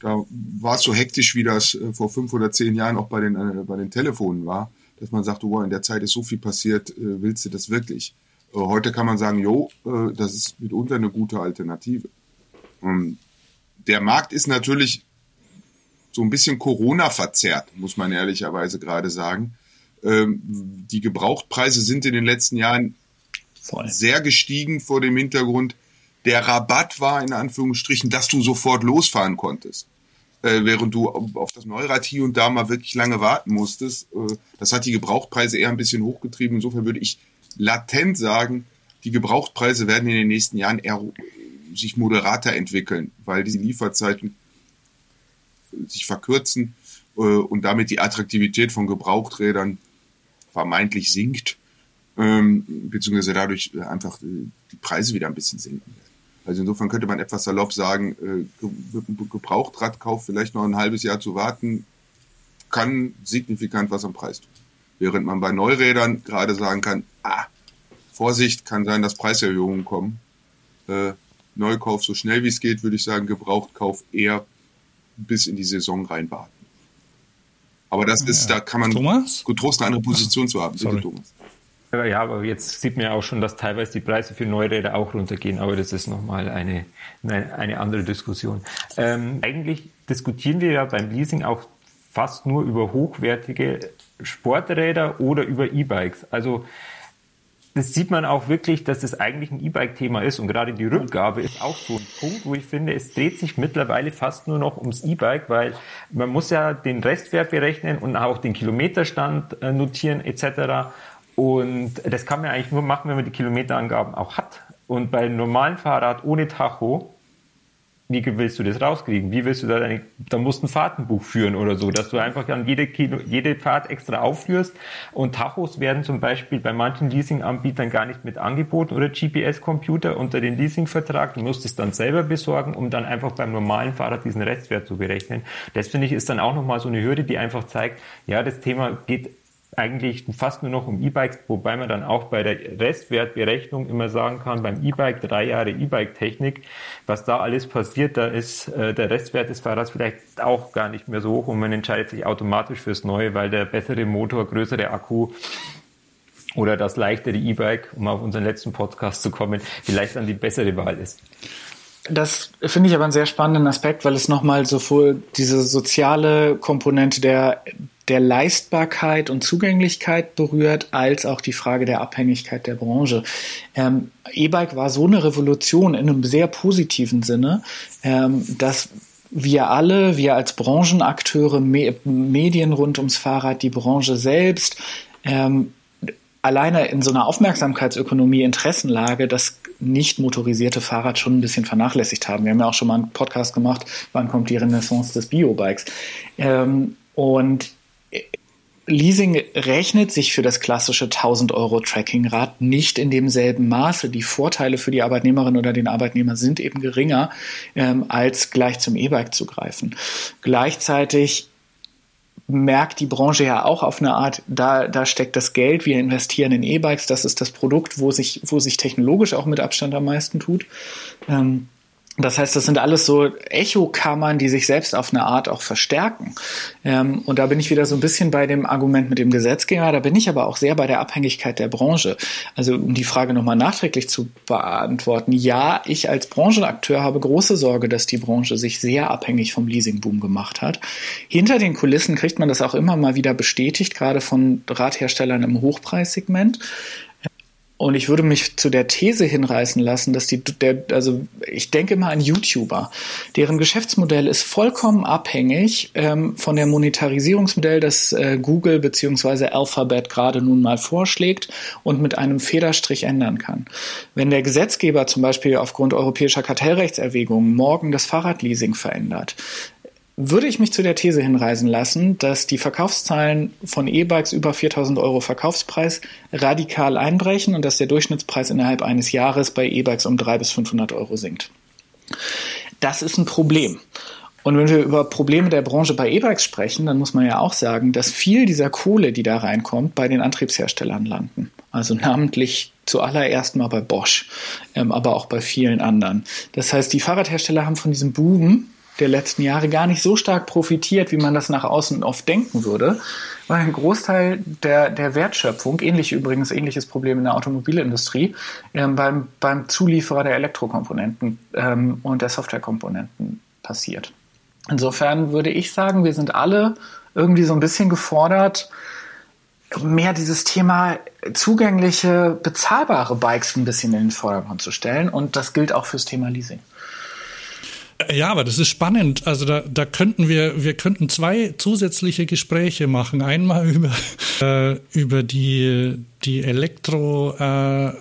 da war es so hektisch, wie das äh, vor fünf oder zehn Jahren auch bei den, äh, bei den Telefonen war, dass man sagte, wow, in der Zeit ist so viel passiert, äh, willst du das wirklich? Äh, heute kann man sagen, jo, äh, das ist mitunter eine gute Alternative. Ähm, der Markt ist natürlich so ein bisschen Corona verzerrt, muss man ehrlicherweise gerade sagen. Ähm, die Gebrauchtpreise sind in den letzten Jahren Voll. sehr gestiegen vor dem Hintergrund. Der Rabatt war in Anführungsstrichen, dass du sofort losfahren konntest. Äh, während du auf das Neurad hier und da mal wirklich lange warten musstest. Äh, das hat die Gebrauchtpreise eher ein bisschen hochgetrieben. Insofern würde ich latent sagen, die Gebrauchtpreise werden in den nächsten Jahren eher sich moderater entwickeln, weil diese Lieferzeiten sich verkürzen äh, und damit die Attraktivität von Gebrauchträdern vermeintlich sinkt, ähm, beziehungsweise dadurch einfach äh, die Preise wieder ein bisschen sinken. Also insofern könnte man etwas salopp sagen, äh, Gebrauchtradkauf vielleicht noch ein halbes Jahr zu warten, kann signifikant was am Preis tun. Während man bei Neurädern gerade sagen kann, ah, Vorsicht, kann sein, dass Preiserhöhungen kommen. Äh, Neukauf so schnell wie es geht, würde ich sagen, Gebrauchtkauf eher bis in die Saison reinwarten. Aber das ist, ja. da kann man Thomas? getrost eine andere Position zu haben. Sorry. Thomas. Ja, aber jetzt sieht man ja auch schon, dass teilweise die Preise für Neuräder auch runtergehen, aber das ist nochmal eine, eine, eine andere Diskussion. Ähm, eigentlich diskutieren wir ja beim Leasing auch fast nur über hochwertige Sporträder oder über E-Bikes. Also das sieht man auch wirklich, dass das eigentlich ein E-Bike-Thema ist und gerade die Rückgabe ist auch so ein Punkt, wo ich finde, es dreht sich mittlerweile fast nur noch ums E-Bike, weil man muss ja den Restwert berechnen und auch den Kilometerstand äh, notieren etc. Und das kann man eigentlich nur machen, wenn man die Kilometerangaben auch hat. Und bei einem normalen Fahrrad ohne Tacho wie willst du das rauskriegen? Wie willst du da deine, da musst du ein Fahrtenbuch führen oder so, dass du einfach dann jede, Kilo, jede Fahrt extra aufführst und Tachos werden zum Beispiel bei manchen Leasinganbietern gar nicht mit angeboten oder GPS-Computer unter den Leasingvertrag. Du musst es dann selber besorgen, um dann einfach beim normalen Fahrrad diesen Restwert zu berechnen. Das finde ich ist dann auch nochmal so eine Hürde, die einfach zeigt, ja, das Thema geht eigentlich fast nur noch um E-Bikes, wobei man dann auch bei der Restwertberechnung immer sagen kann, beim E-Bike drei Jahre E-Bike-Technik, was da alles passiert, da ist äh, der Restwert des Fahrrads vielleicht auch gar nicht mehr so hoch und man entscheidet sich automatisch fürs Neue, weil der bessere Motor, größere Akku oder das leichtere E-Bike, um auf unseren letzten Podcast zu kommen, vielleicht dann die bessere Wahl ist. Das finde ich aber einen sehr spannenden Aspekt, weil es nochmal sowohl diese soziale Komponente der der Leistbarkeit und Zugänglichkeit berührt, als auch die Frage der Abhängigkeit der Branche. Ähm, E-Bike war so eine Revolution in einem sehr positiven Sinne, ähm, dass wir alle, wir als Branchenakteure, Me Medien rund ums Fahrrad, die Branche selbst, ähm, alleine in so einer Aufmerksamkeitsökonomie, Interessenlage, das nicht motorisierte Fahrrad schon ein bisschen vernachlässigt haben. Wir haben ja auch schon mal einen Podcast gemacht, wann kommt die Renaissance des Biobikes. Ähm, und Leasing rechnet sich für das klassische 1000 Euro Trackingrad nicht in demselben Maße. Die Vorteile für die Arbeitnehmerin oder den Arbeitnehmer sind eben geringer, ähm, als gleich zum E-Bike zu greifen. Gleichzeitig merkt die Branche ja auch auf eine Art, da, da steckt das Geld, wir investieren in E-Bikes, das ist das Produkt, wo sich, wo sich technologisch auch mit Abstand am meisten tut. Ähm, das heißt, das sind alles so Echokammern, die sich selbst auf eine Art auch verstärken. Ähm, und da bin ich wieder so ein bisschen bei dem Argument mit dem Gesetzgeber, da bin ich aber auch sehr bei der Abhängigkeit der Branche. Also um die Frage nochmal nachträglich zu beantworten, ja, ich als Branchenakteur habe große Sorge, dass die Branche sich sehr abhängig vom Leasingboom gemacht hat. Hinter den Kulissen kriegt man das auch immer mal wieder bestätigt, gerade von Radherstellern im Hochpreissegment. Und ich würde mich zu der These hinreißen lassen, dass die, der, also ich denke mal an YouTuber, deren Geschäftsmodell ist vollkommen abhängig ähm, von der Monetarisierungsmodell, das äh, Google beziehungsweise Alphabet gerade nun mal vorschlägt und mit einem Federstrich ändern kann. Wenn der Gesetzgeber zum Beispiel aufgrund europäischer Kartellrechtserwägungen morgen das Fahrradleasing verändert, würde ich mich zu der These hinreisen lassen, dass die Verkaufszahlen von E-Bikes über 4000 Euro Verkaufspreis radikal einbrechen und dass der Durchschnittspreis innerhalb eines Jahres bei E-Bikes um 300 bis 500 Euro sinkt. Das ist ein Problem. Und wenn wir über Probleme der Branche bei E-Bikes sprechen, dann muss man ja auch sagen, dass viel dieser Kohle, die da reinkommt, bei den Antriebsherstellern landen. Also namentlich zuallererst mal bei Bosch, ähm, aber auch bei vielen anderen. Das heißt, die Fahrradhersteller haben von diesem Boom der letzten Jahre gar nicht so stark profitiert, wie man das nach außen oft denken würde, weil ein Großteil der, der Wertschöpfung, ähnlich übrigens, ähnliches Problem in der Automobilindustrie, ähm, beim, beim Zulieferer der Elektrokomponenten ähm, und der Softwarekomponenten passiert. Insofern würde ich sagen, wir sind alle irgendwie so ein bisschen gefordert, mehr dieses Thema zugängliche, bezahlbare Bikes ein bisschen in den Vordergrund zu stellen. Und das gilt auch fürs Thema Leasing. Ja, aber das ist spannend. Also da, da könnten wir, wir könnten zwei zusätzliche Gespräche machen. Einmal über, äh, über die, die Elektro, äh,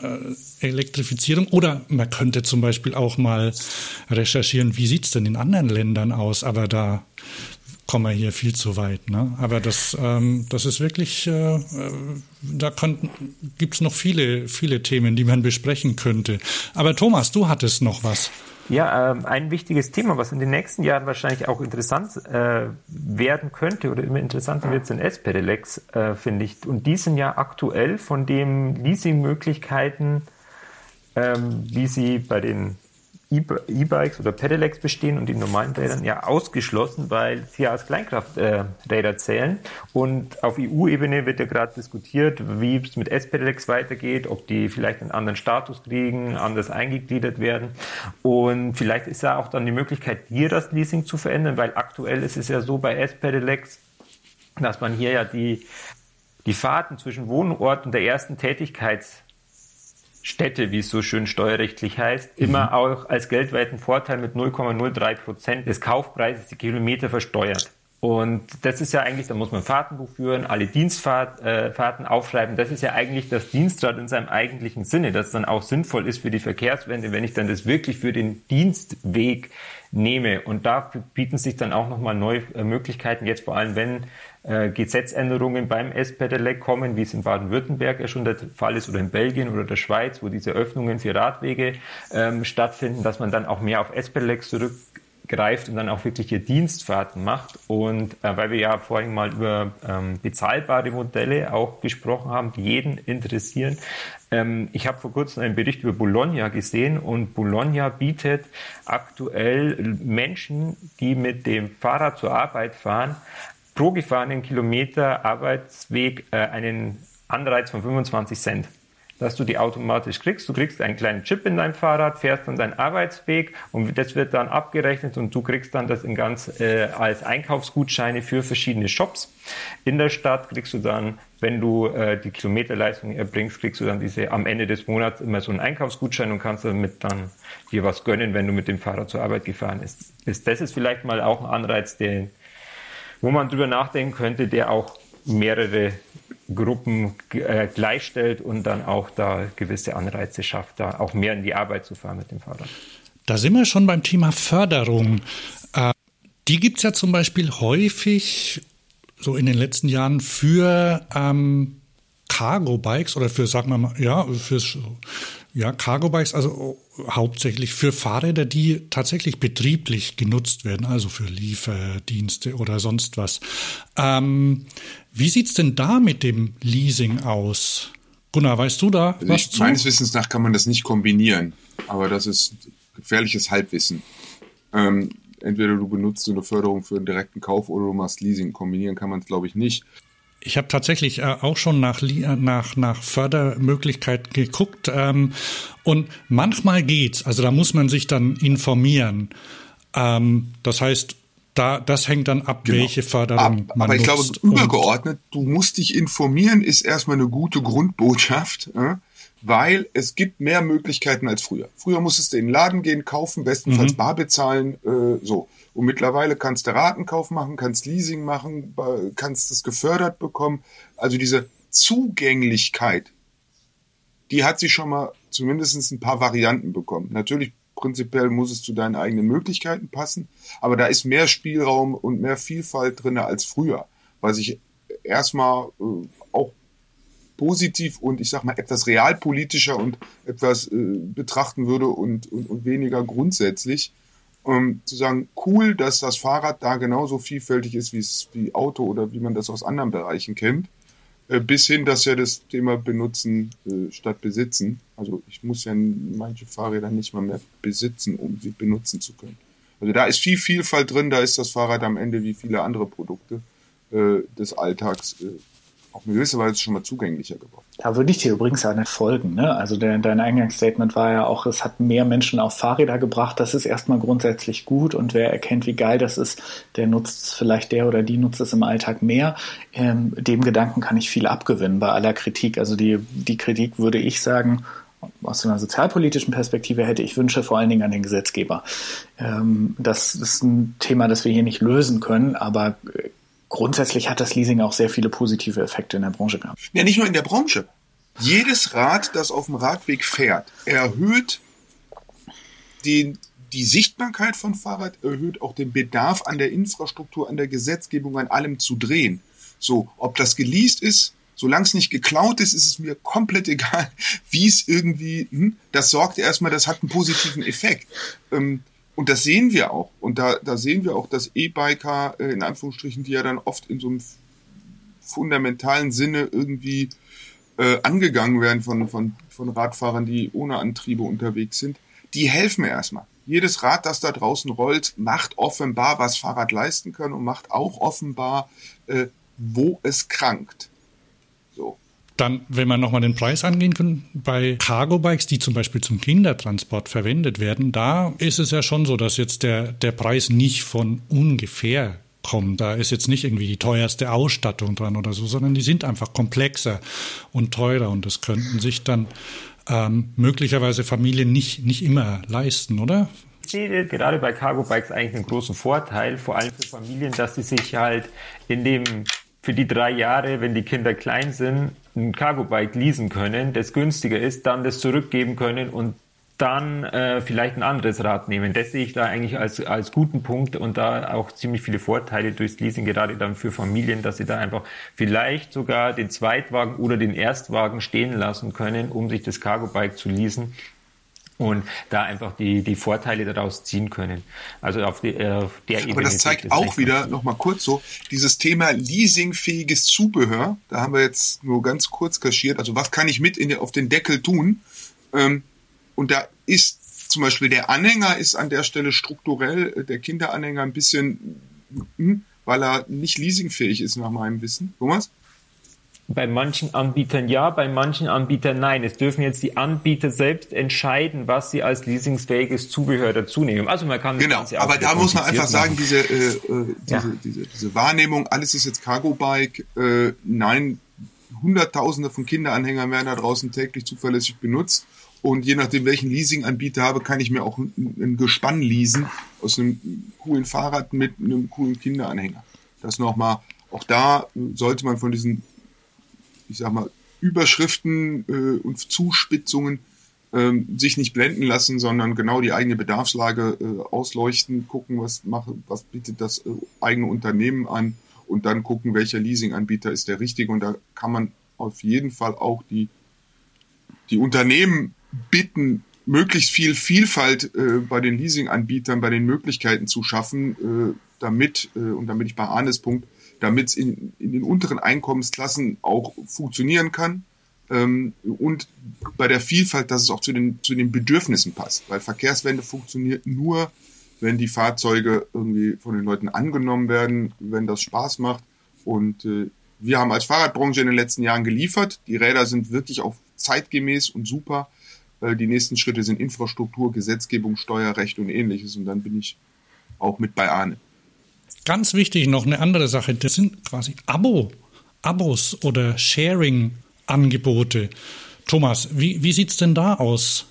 Elektrifizierung oder man könnte zum Beispiel auch mal recherchieren, wie sieht's denn in anderen Ländern aus, aber da kommen wir hier viel zu weit. Ne? Aber das, ähm, das ist wirklich, äh, äh da gibt es noch viele, viele Themen, die man besprechen könnte. Aber Thomas, du hattest noch was. Ja, ähm, ein wichtiges Thema, was in den nächsten Jahren wahrscheinlich auch interessant äh, werden könnte oder immer interessanter wird, sind S-Pedelecs, äh, finde ich. Und die sind ja aktuell von den Leasingmöglichkeiten, ähm, wie sie bei den E-Bikes oder Pedelecs bestehen und die normalen Rädern ja ausgeschlossen, weil sie ja als Kleinkrafträder zählen. Und auf EU-Ebene wird ja gerade diskutiert, wie es mit S-Pedelecs weitergeht, ob die vielleicht einen anderen Status kriegen, anders eingegliedert werden. Und vielleicht ist ja auch dann die Möglichkeit, hier das Leasing zu verändern, weil aktuell ist es ja so bei S-Pedelecs, dass man hier ja die, die Fahrten zwischen Wohnort und der ersten Tätigkeits Städte, wie es so schön steuerrechtlich heißt, mhm. immer auch als geldwerten Vorteil mit 0,03 Prozent des Kaufpreises die Kilometer versteuert. Und das ist ja eigentlich, da muss man Fahrtenbuch führen, alle Dienstfahrten äh, aufschreiben. Das ist ja eigentlich das Dienstrad in seinem eigentlichen Sinne, das dann auch sinnvoll ist für die Verkehrswende, wenn ich dann das wirklich für den Dienstweg nehme. Und da bieten sich dann auch nochmal neue äh, Möglichkeiten, jetzt vor allem, wenn äh, Gesetzänderungen beim S-Pedelec kommen, wie es in Baden-Württemberg ja schon der Fall ist, oder in Belgien oder der Schweiz, wo diese Öffnungen für Radwege ähm, stattfinden, dass man dann auch mehr auf S-Pedelecs zurück greift und dann auch wirklich Dienstfahrten macht. Und äh, weil wir ja vorhin mal über ähm, bezahlbare Modelle auch gesprochen haben, die jeden interessieren. Ähm, ich habe vor kurzem einen Bericht über Bologna gesehen und Bologna bietet aktuell Menschen, die mit dem Fahrrad zur Arbeit fahren, pro gefahrenen Kilometer Arbeitsweg äh, einen Anreiz von 25 Cent dass du die automatisch kriegst. Du kriegst einen kleinen Chip in dein Fahrrad, fährst dann deinen Arbeitsweg und das wird dann abgerechnet und du kriegst dann das in ganz äh, als Einkaufsgutscheine für verschiedene Shops. In der Stadt kriegst du dann, wenn du äh, die Kilometerleistung erbringst, kriegst du dann diese am Ende des Monats immer so einen Einkaufsgutschein und kannst damit dann dir was gönnen, wenn du mit dem Fahrrad zur Arbeit gefahren bist. Das ist vielleicht mal auch ein Anreiz, den, wo man drüber nachdenken könnte, der auch mehrere Gruppen äh, gleichstellt und dann auch da gewisse Anreize schafft, da auch mehr in die Arbeit zu fahren mit dem Fahrrad. Da sind wir schon beim Thema Förderung. Äh, die gibt es ja zum Beispiel häufig so in den letzten Jahren für ähm, Cargo-Bikes oder für, sagen wir mal, ja, für ja, Cargo-Bikes, also hauptsächlich für Fahrräder, die tatsächlich betrieblich genutzt werden, also für Lieferdienste oder sonst was. Ähm, wie sieht's denn da mit dem Leasing aus? Gunnar, weißt du da was ich, zu? Meines Wissens nach kann man das nicht kombinieren, aber das ist gefährliches Halbwissen. Ähm, entweder du benutzt eine Förderung für einen direkten Kauf oder du machst Leasing. Kombinieren kann man es, glaube ich, nicht. Ich habe tatsächlich äh, auch schon nach, äh, nach, nach Fördermöglichkeiten geguckt ähm, und manchmal geht's. Also da muss man sich dann informieren. Ähm, das heißt, da, das hängt dann ab, genau. welche Förderung ab, man Aber ich glaube, übergeordnet, du musst dich informieren, ist erstmal eine gute Grundbotschaft, äh, weil es gibt mehr Möglichkeiten als früher. Früher musstest du in den Laden gehen, kaufen, bestenfalls mhm. bar bezahlen, äh, so. Und mittlerweile kannst du Ratenkauf machen, kannst Leasing machen, kannst es gefördert bekommen. Also diese Zugänglichkeit, die hat sich schon mal zumindest ein paar Varianten bekommen. Natürlich prinzipiell muss es zu deinen eigenen Möglichkeiten passen, aber da ist mehr Spielraum und mehr Vielfalt drin als früher, was ich erstmal äh, auch positiv und ich sag mal etwas realpolitischer und etwas äh, betrachten würde und, und, und weniger grundsätzlich. Um, zu sagen, cool, dass das Fahrrad da genauso vielfältig ist wie wie Auto oder wie man das aus anderen Bereichen kennt. Äh, bis hin, dass ja das Thema benutzen äh, statt besitzen. Also ich muss ja manche Fahrräder nicht mal mehr besitzen, um sie benutzen zu können. Also da ist viel Vielfalt drin, da ist das Fahrrad am Ende wie viele andere Produkte äh, des Alltags äh, auf eine gewisse Weise schon mal zugänglicher geworden. Da würde ich dir übrigens auch nicht folgen. Ne? Also dein, dein Eingangsstatement war ja auch, es hat mehr Menschen auf Fahrräder gebracht. Das ist erstmal grundsätzlich gut und wer erkennt, wie geil das ist, der nutzt es vielleicht, der oder die nutzt es im Alltag mehr. Ähm, dem Gedanken kann ich viel abgewinnen bei aller Kritik. Also die, die Kritik würde ich sagen, aus einer sozialpolitischen Perspektive hätte ich Wünsche vor allen Dingen an den Gesetzgeber. Ähm, das ist ein Thema, das wir hier nicht lösen können, aber grundsätzlich hat das Leasing auch sehr viele positive Effekte in der Branche gehabt. Ja, nicht nur in der Branche. Jedes Rad, das auf dem Radweg fährt, erhöht den, die Sichtbarkeit von Fahrrad, erhöht auch den Bedarf an der Infrastruktur, an der Gesetzgebung, an allem zu drehen. So, ob das geleast ist, solange es nicht geklaut ist, ist es mir komplett egal, wie es irgendwie, hm, das sorgt erstmal, das hat einen positiven Effekt. Ähm, und das sehen wir auch. Und da, da sehen wir auch, dass E-Biker, äh, in Anführungsstrichen, die ja dann oft in so einem fundamentalen Sinne irgendwie äh, angegangen werden von, von, von Radfahrern, die ohne Antriebe unterwegs sind, die helfen erstmal. Jedes Rad, das da draußen rollt, macht offenbar, was Fahrrad leisten kann und macht auch offenbar, äh, wo es krankt. Dann, wenn wir nochmal den Preis angehen können, bei Cargo-Bikes, die zum Beispiel zum Kindertransport verwendet werden, da ist es ja schon so, dass jetzt der, der Preis nicht von ungefähr kommt. Da ist jetzt nicht irgendwie die teuerste Ausstattung dran oder so, sondern die sind einfach komplexer und teurer und das könnten sich dann ähm, möglicherweise Familien nicht, nicht immer leisten, oder? Ich sehe gerade bei Cargo Bikes eigentlich einen großen Vorteil, vor allem für Familien, dass sie sich halt in dem für die drei Jahre, wenn die Kinder klein sind, ein Cargo Bike leasen können, das günstiger ist, dann das zurückgeben können und dann äh, vielleicht ein anderes Rad nehmen. Das sehe ich da eigentlich als, als guten Punkt und da auch ziemlich viele Vorteile durchs Leasing, gerade dann für Familien, dass sie da einfach vielleicht sogar den Zweitwagen oder den Erstwagen stehen lassen können, um sich das Cargo Bike zu leasen und da einfach die, die Vorteile daraus ziehen können. Also auf, die, äh, auf der Ebene. Aber das zeigt das auch wieder, nochmal kurz so, dieses Thema leasingfähiges Zubehör, da haben wir jetzt nur ganz kurz kaschiert, also was kann ich mit in, auf den Deckel tun? Ähm, und da ist zum Beispiel der Anhänger ist an der Stelle strukturell, äh, der Kinderanhänger ein bisschen, hm, weil er nicht leasingfähig ist nach meinem Wissen. Thomas? Bei manchen Anbietern ja, bei manchen Anbietern nein. Es dürfen jetzt die Anbieter selbst entscheiden, was sie als leasingsfähiges Zubehör dazu nehmen. Also man kann genau, aber da muss man einfach sagen, diese, äh, äh, diese, ja. diese, diese, Wahrnehmung, alles ist jetzt Cargo Bike, äh, nein, Hunderttausende von Kinderanhängern werden da draußen täglich zuverlässig benutzt und je nachdem, welchen Leasinganbieter habe, kann ich mir auch ein, ein Gespann leasen aus einem coolen Fahrrad mit einem coolen Kinderanhänger. Das nochmal, auch da sollte man von diesen, ich sag mal, Überschriften äh, und Zuspitzungen ähm, sich nicht blenden lassen, sondern genau die eigene Bedarfslage äh, ausleuchten, gucken, was mache, was bietet das äh, eigene Unternehmen an und dann gucken, welcher Leasinganbieter ist der richtige. Und da kann man auf jeden Fall auch die, die Unternehmen bitten, möglichst viel Vielfalt äh, bei den Leasinganbietern, bei den Möglichkeiten zu schaffen, äh, damit, äh, und damit ich bei Arnes Punkt, damit es in, in den unteren Einkommensklassen auch funktionieren kann ähm, und bei der Vielfalt, dass es auch zu den, zu den Bedürfnissen passt. Weil Verkehrswende funktioniert nur, wenn die Fahrzeuge irgendwie von den Leuten angenommen werden, wenn das Spaß macht. Und äh, wir haben als Fahrradbranche in den letzten Jahren geliefert. Die Räder sind wirklich auch zeitgemäß und super. Äh, die nächsten Schritte sind Infrastruktur, Gesetzgebung, Steuerrecht und ähnliches. Und dann bin ich auch mit bei Arne. Ganz wichtig noch eine andere Sache, das sind quasi Abo, Abos oder Sharing-Angebote. Thomas, wie, wie sieht es denn da aus?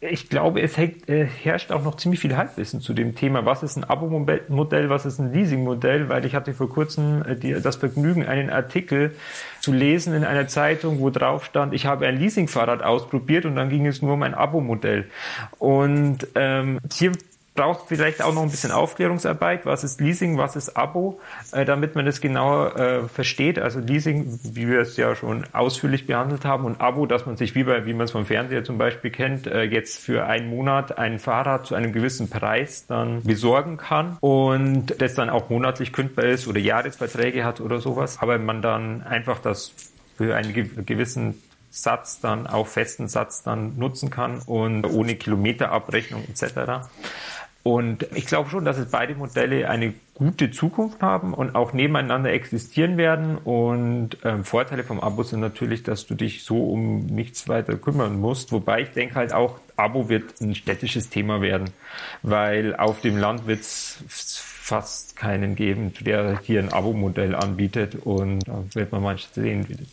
ich glaube, es äh, herrscht auch noch ziemlich viel Halbwissen zu dem Thema. Was ist ein Abo-Modell, was ist ein Leasing-Modell? Weil ich hatte vor kurzem äh, das Vergnügen, einen Artikel zu lesen in einer Zeitung, wo drauf stand, ich habe ein Leasing-Fahrrad ausprobiert und dann ging es nur um ein Abo-Modell. Und ähm, hier braucht vielleicht auch noch ein bisschen Aufklärungsarbeit. Was ist Leasing, was ist Abo, äh, damit man das genauer äh, versteht. Also Leasing, wie wir es ja schon ausführlich behandelt haben, und Abo, dass man sich wie bei, wie man es vom Fernseher zum Beispiel kennt, äh, jetzt für einen Monat ein Fahrrad zu einem gewissen Preis dann besorgen kann und das dann auch monatlich kündbar ist oder Jahresverträge hat oder sowas. Aber man dann einfach das für einen gewissen Satz dann, auch festen Satz dann nutzen kann und ohne Kilometerabrechnung etc. Und ich glaube schon, dass es beide Modelle eine gute Zukunft haben und auch nebeneinander existieren werden. Und ähm, Vorteile vom Abo sind natürlich, dass du dich so um nichts weiter kümmern musst. Wobei ich denke halt auch, Abo wird ein städtisches Thema werden, weil auf dem Land wird es fast keinen geben, der hier ein Abo-Modell anbietet. Und da wird man manchmal sehen, wie das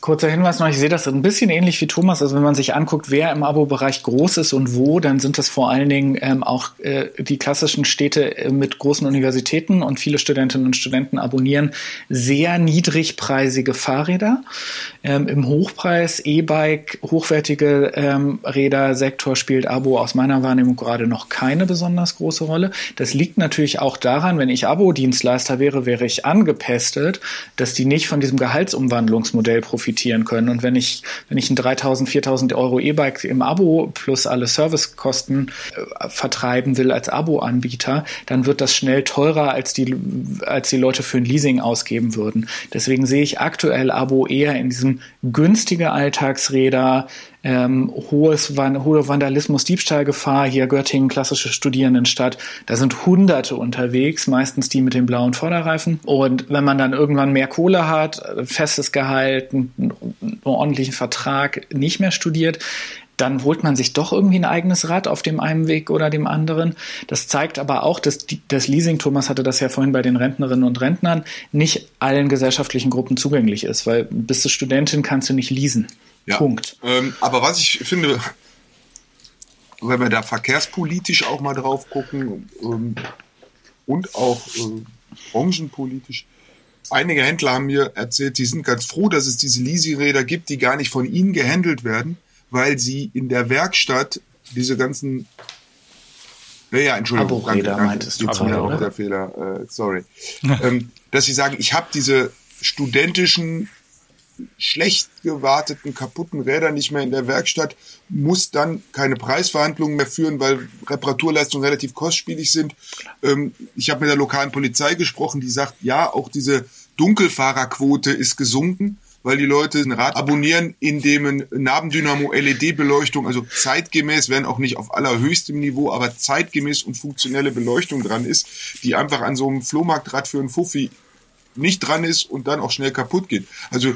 Kurzer Hinweis noch, ich sehe das ein bisschen ähnlich wie Thomas. Also wenn man sich anguckt, wer im Abo-Bereich groß ist und wo, dann sind das vor allen Dingen ähm, auch äh, die klassischen Städte äh, mit großen Universitäten und viele Studentinnen und Studenten abonnieren sehr niedrigpreisige Fahrräder. Ähm, Im Hochpreis E-Bike, hochwertige ähm, Räder-Sektor spielt Abo aus meiner Wahrnehmung gerade noch keine besonders große Rolle. Das liegt natürlich auch daran, wenn ich Abo-Dienstleister wäre, wäre ich angepestet, dass die nicht von diesem Gehaltsumwandlungsmodell profitieren profitieren können. Und wenn ich, wenn ich ein 3000, 4000 Euro E-Bike im Abo plus alle Servicekosten äh, vertreiben will als Abo-Anbieter, dann wird das schnell teurer, als die, als die Leute für ein Leasing ausgeben würden. Deswegen sehe ich aktuell Abo eher in diesem günstige Alltagsräder, ähm, hohes, hohe Vandalismus, Diebstahlgefahr. Hier Göttingen, klassische Studierendenstadt. Da sind Hunderte unterwegs, meistens die mit den blauen Vorderreifen. Und wenn man dann irgendwann mehr Kohle hat, festes Gehalt, einen, einen ordentlichen Vertrag, nicht mehr studiert, dann holt man sich doch irgendwie ein eigenes Rad auf dem einen Weg oder dem anderen. Das zeigt aber auch, dass das Leasing, Thomas hatte das ja vorhin bei den Rentnerinnen und Rentnern, nicht allen gesellschaftlichen Gruppen zugänglich ist, weil bist du Studentin, kannst du nicht leasen. Ja. Punkt. Ähm, aber was ich finde, wenn wir da verkehrspolitisch auch mal drauf gucken ähm, und auch äh, branchenpolitisch, einige Händler haben mir erzählt, sie sind ganz froh, dass es diese Leasingräder gibt, die gar nicht von ihnen gehandelt werden, weil sie in der Werkstatt diese ganzen ja, ja, Entschuldigung, danke, danke. meintest du gerade, auch der Fehler, äh, sorry. ähm, dass sie sagen, ich habe diese studentischen schlecht gewarteten, kaputten Räder nicht mehr in der Werkstatt, muss dann keine Preisverhandlungen mehr führen, weil Reparaturleistungen relativ kostspielig sind. Ähm, ich habe mit der lokalen Polizei gesprochen, die sagt, ja, auch diese Dunkelfahrerquote ist gesunken, weil die Leute ein Rad abonnieren, in dem ein Nabendynamo LED-Beleuchtung, also zeitgemäß, wenn auch nicht auf allerhöchstem Niveau, aber zeitgemäß und funktionelle Beleuchtung dran ist, die einfach an so einem Flohmarktrad für einen Fuffi nicht dran ist und dann auch schnell kaputt geht. Also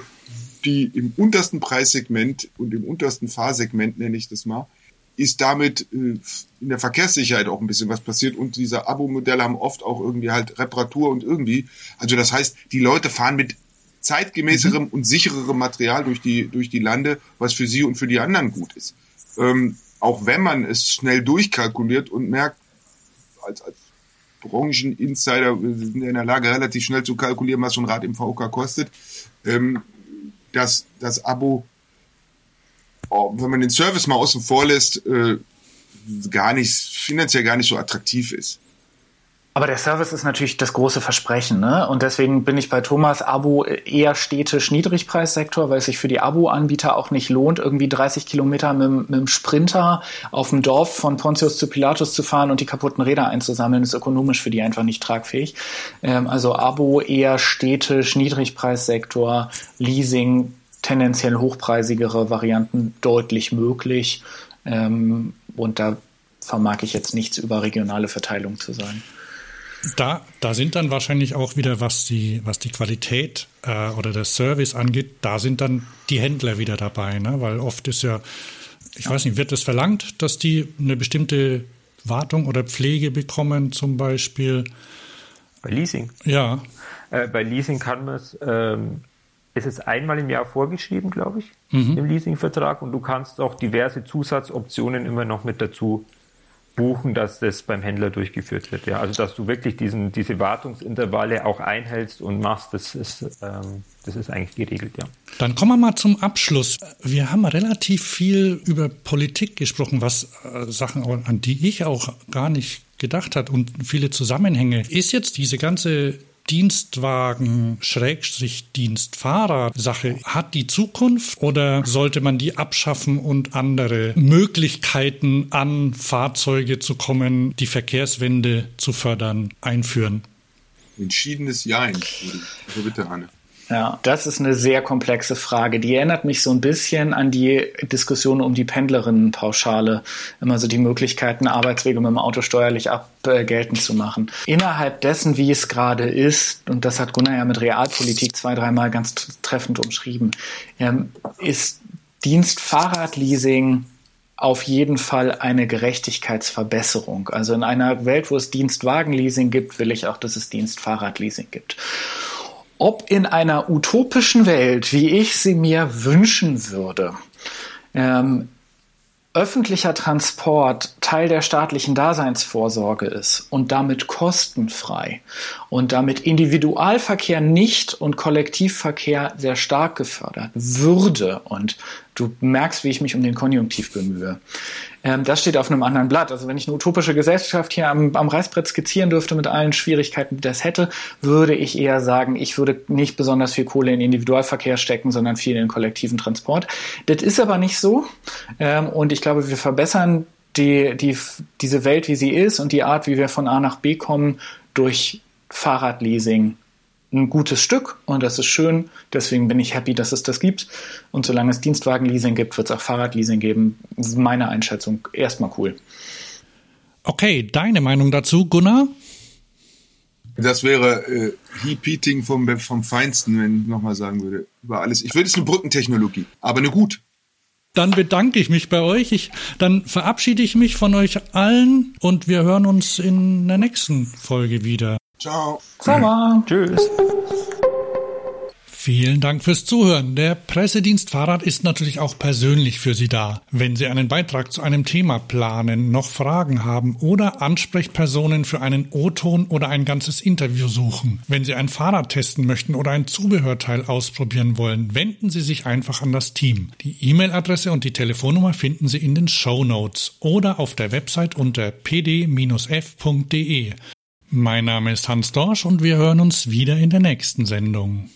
die im untersten Preissegment und im untersten Fahrsegment, nenne ich das mal, ist damit äh, in der Verkehrssicherheit auch ein bisschen was passiert und diese Abo-Modelle haben oft auch irgendwie halt Reparatur und irgendwie. Also das heißt, die Leute fahren mit zeitgemäßerem mhm. und sichererem Material durch die, durch die Lande, was für sie und für die anderen gut ist. Ähm, auch wenn man es schnell durchkalkuliert und merkt, als, als Brancheninsider, wir sind in der Lage, relativ schnell zu kalkulieren, was so ein Rad im VK kostet. Ähm, dass das Abo, oh, wenn man den Service mal außen vor lässt, äh, gar nicht, finanziell gar nicht so attraktiv ist. Aber der Service ist natürlich das große Versprechen, ne? Und deswegen bin ich bei Thomas Abo eher städtisch Niedrigpreissektor, weil es sich für die Abo-Anbieter auch nicht lohnt, irgendwie 30 Kilometer mit, mit dem Sprinter auf dem Dorf von Pontius zu Pilatus zu fahren und die kaputten Räder einzusammeln, ist ökonomisch für die einfach nicht tragfähig. Ähm, also Abo eher städtisch Niedrigpreissektor, Leasing, tendenziell hochpreisigere Varianten deutlich möglich. Ähm, und da vermag ich jetzt nichts über regionale Verteilung zu sagen. Da, da sind dann wahrscheinlich auch wieder, was die, was die Qualität äh, oder der Service angeht, da sind dann die Händler wieder dabei, ne? weil oft ist ja, ich weiß nicht, wird es verlangt, dass die eine bestimmte Wartung oder Pflege bekommen, zum Beispiel? Bei Leasing? Ja. Äh, bei Leasing kann man es, ähm, es ist einmal im Jahr vorgeschrieben, glaube ich, mhm. im Leasingvertrag und du kannst auch diverse Zusatzoptionen immer noch mit dazu buchen, dass das beim Händler durchgeführt wird. Ja, also dass du wirklich diesen, diese Wartungsintervalle auch einhältst und machst, das ist, ähm, das ist eigentlich geregelt, ja. Dann kommen wir mal zum Abschluss. Wir haben relativ viel über Politik gesprochen, was äh, Sachen, an die ich auch gar nicht gedacht hat und viele Zusammenhänge. Ist jetzt diese ganze Dienstwagen, Schrägstrich Dienstfahrer-Sache hat die Zukunft oder sollte man die abschaffen und andere Möglichkeiten an Fahrzeuge zu kommen, die Verkehrswende zu fördern, einführen? Entschiedenes Jein. Also bitte, Anne. Ja, das ist eine sehr komplexe Frage. Die erinnert mich so ein bisschen an die Diskussion um die Pendlerinnenpauschale. Immer so die Möglichkeiten, Arbeitswege mit dem Auto steuerlich abgeltend zu machen. Innerhalb dessen, wie es gerade ist, und das hat Gunnar ja mit Realpolitik zwei, dreimal ganz treffend umschrieben, ähm, ist Dienstfahrradleasing auf jeden Fall eine Gerechtigkeitsverbesserung. Also in einer Welt, wo es Dienstwagenleasing gibt, will ich auch, dass es Dienstfahrradleasing gibt ob in einer utopischen Welt, wie ich sie mir wünschen würde, ähm, öffentlicher Transport Teil der staatlichen Daseinsvorsorge ist und damit kostenfrei und damit Individualverkehr nicht und Kollektivverkehr sehr stark gefördert würde und du merkst, wie ich mich um den Konjunktiv bemühe, ähm, das steht auf einem anderen Blatt. Also wenn ich eine utopische Gesellschaft hier am, am Reißbrett skizzieren dürfte mit allen Schwierigkeiten, die das hätte, würde ich eher sagen, ich würde nicht besonders viel Kohle in Individualverkehr stecken, sondern viel in kollektiven Transport. Das ist aber nicht so. Ähm, und ich glaube, wir verbessern die, die, diese Welt, wie sie ist und die Art, wie wir von A nach B kommen, durch Fahrradleasing ein gutes Stück und das ist schön. Deswegen bin ich happy, dass es das gibt. Und solange es Dienstwagenleasing gibt, wird es auch Fahrradleasing geben. Das ist meine Einschätzung erstmal cool. Okay, deine Meinung dazu, Gunnar? Das wäre äh, Heap-Eating vom, vom Feinsten, wenn ich nochmal sagen würde. Über alles. Ich würde es eine Brückentechnologie, aber eine gut. Dann bedanke ich mich bei euch. Ich, dann verabschiede ich mich von euch allen und wir hören uns in der nächsten Folge wieder. Ciao. Ciao. Tschüss. Vielen Dank fürs Zuhören. Der Pressedienst Fahrrad ist natürlich auch persönlich für Sie da. Wenn Sie einen Beitrag zu einem Thema planen, noch Fragen haben oder Ansprechpersonen für einen O-Ton oder ein ganzes Interview suchen, wenn Sie ein Fahrrad testen möchten oder ein Zubehörteil ausprobieren wollen, wenden Sie sich einfach an das Team. Die E-Mail-Adresse und die Telefonnummer finden Sie in den Show Notes oder auf der Website unter pd-f.de. Mein Name ist Hans Dorsch und wir hören uns wieder in der nächsten Sendung.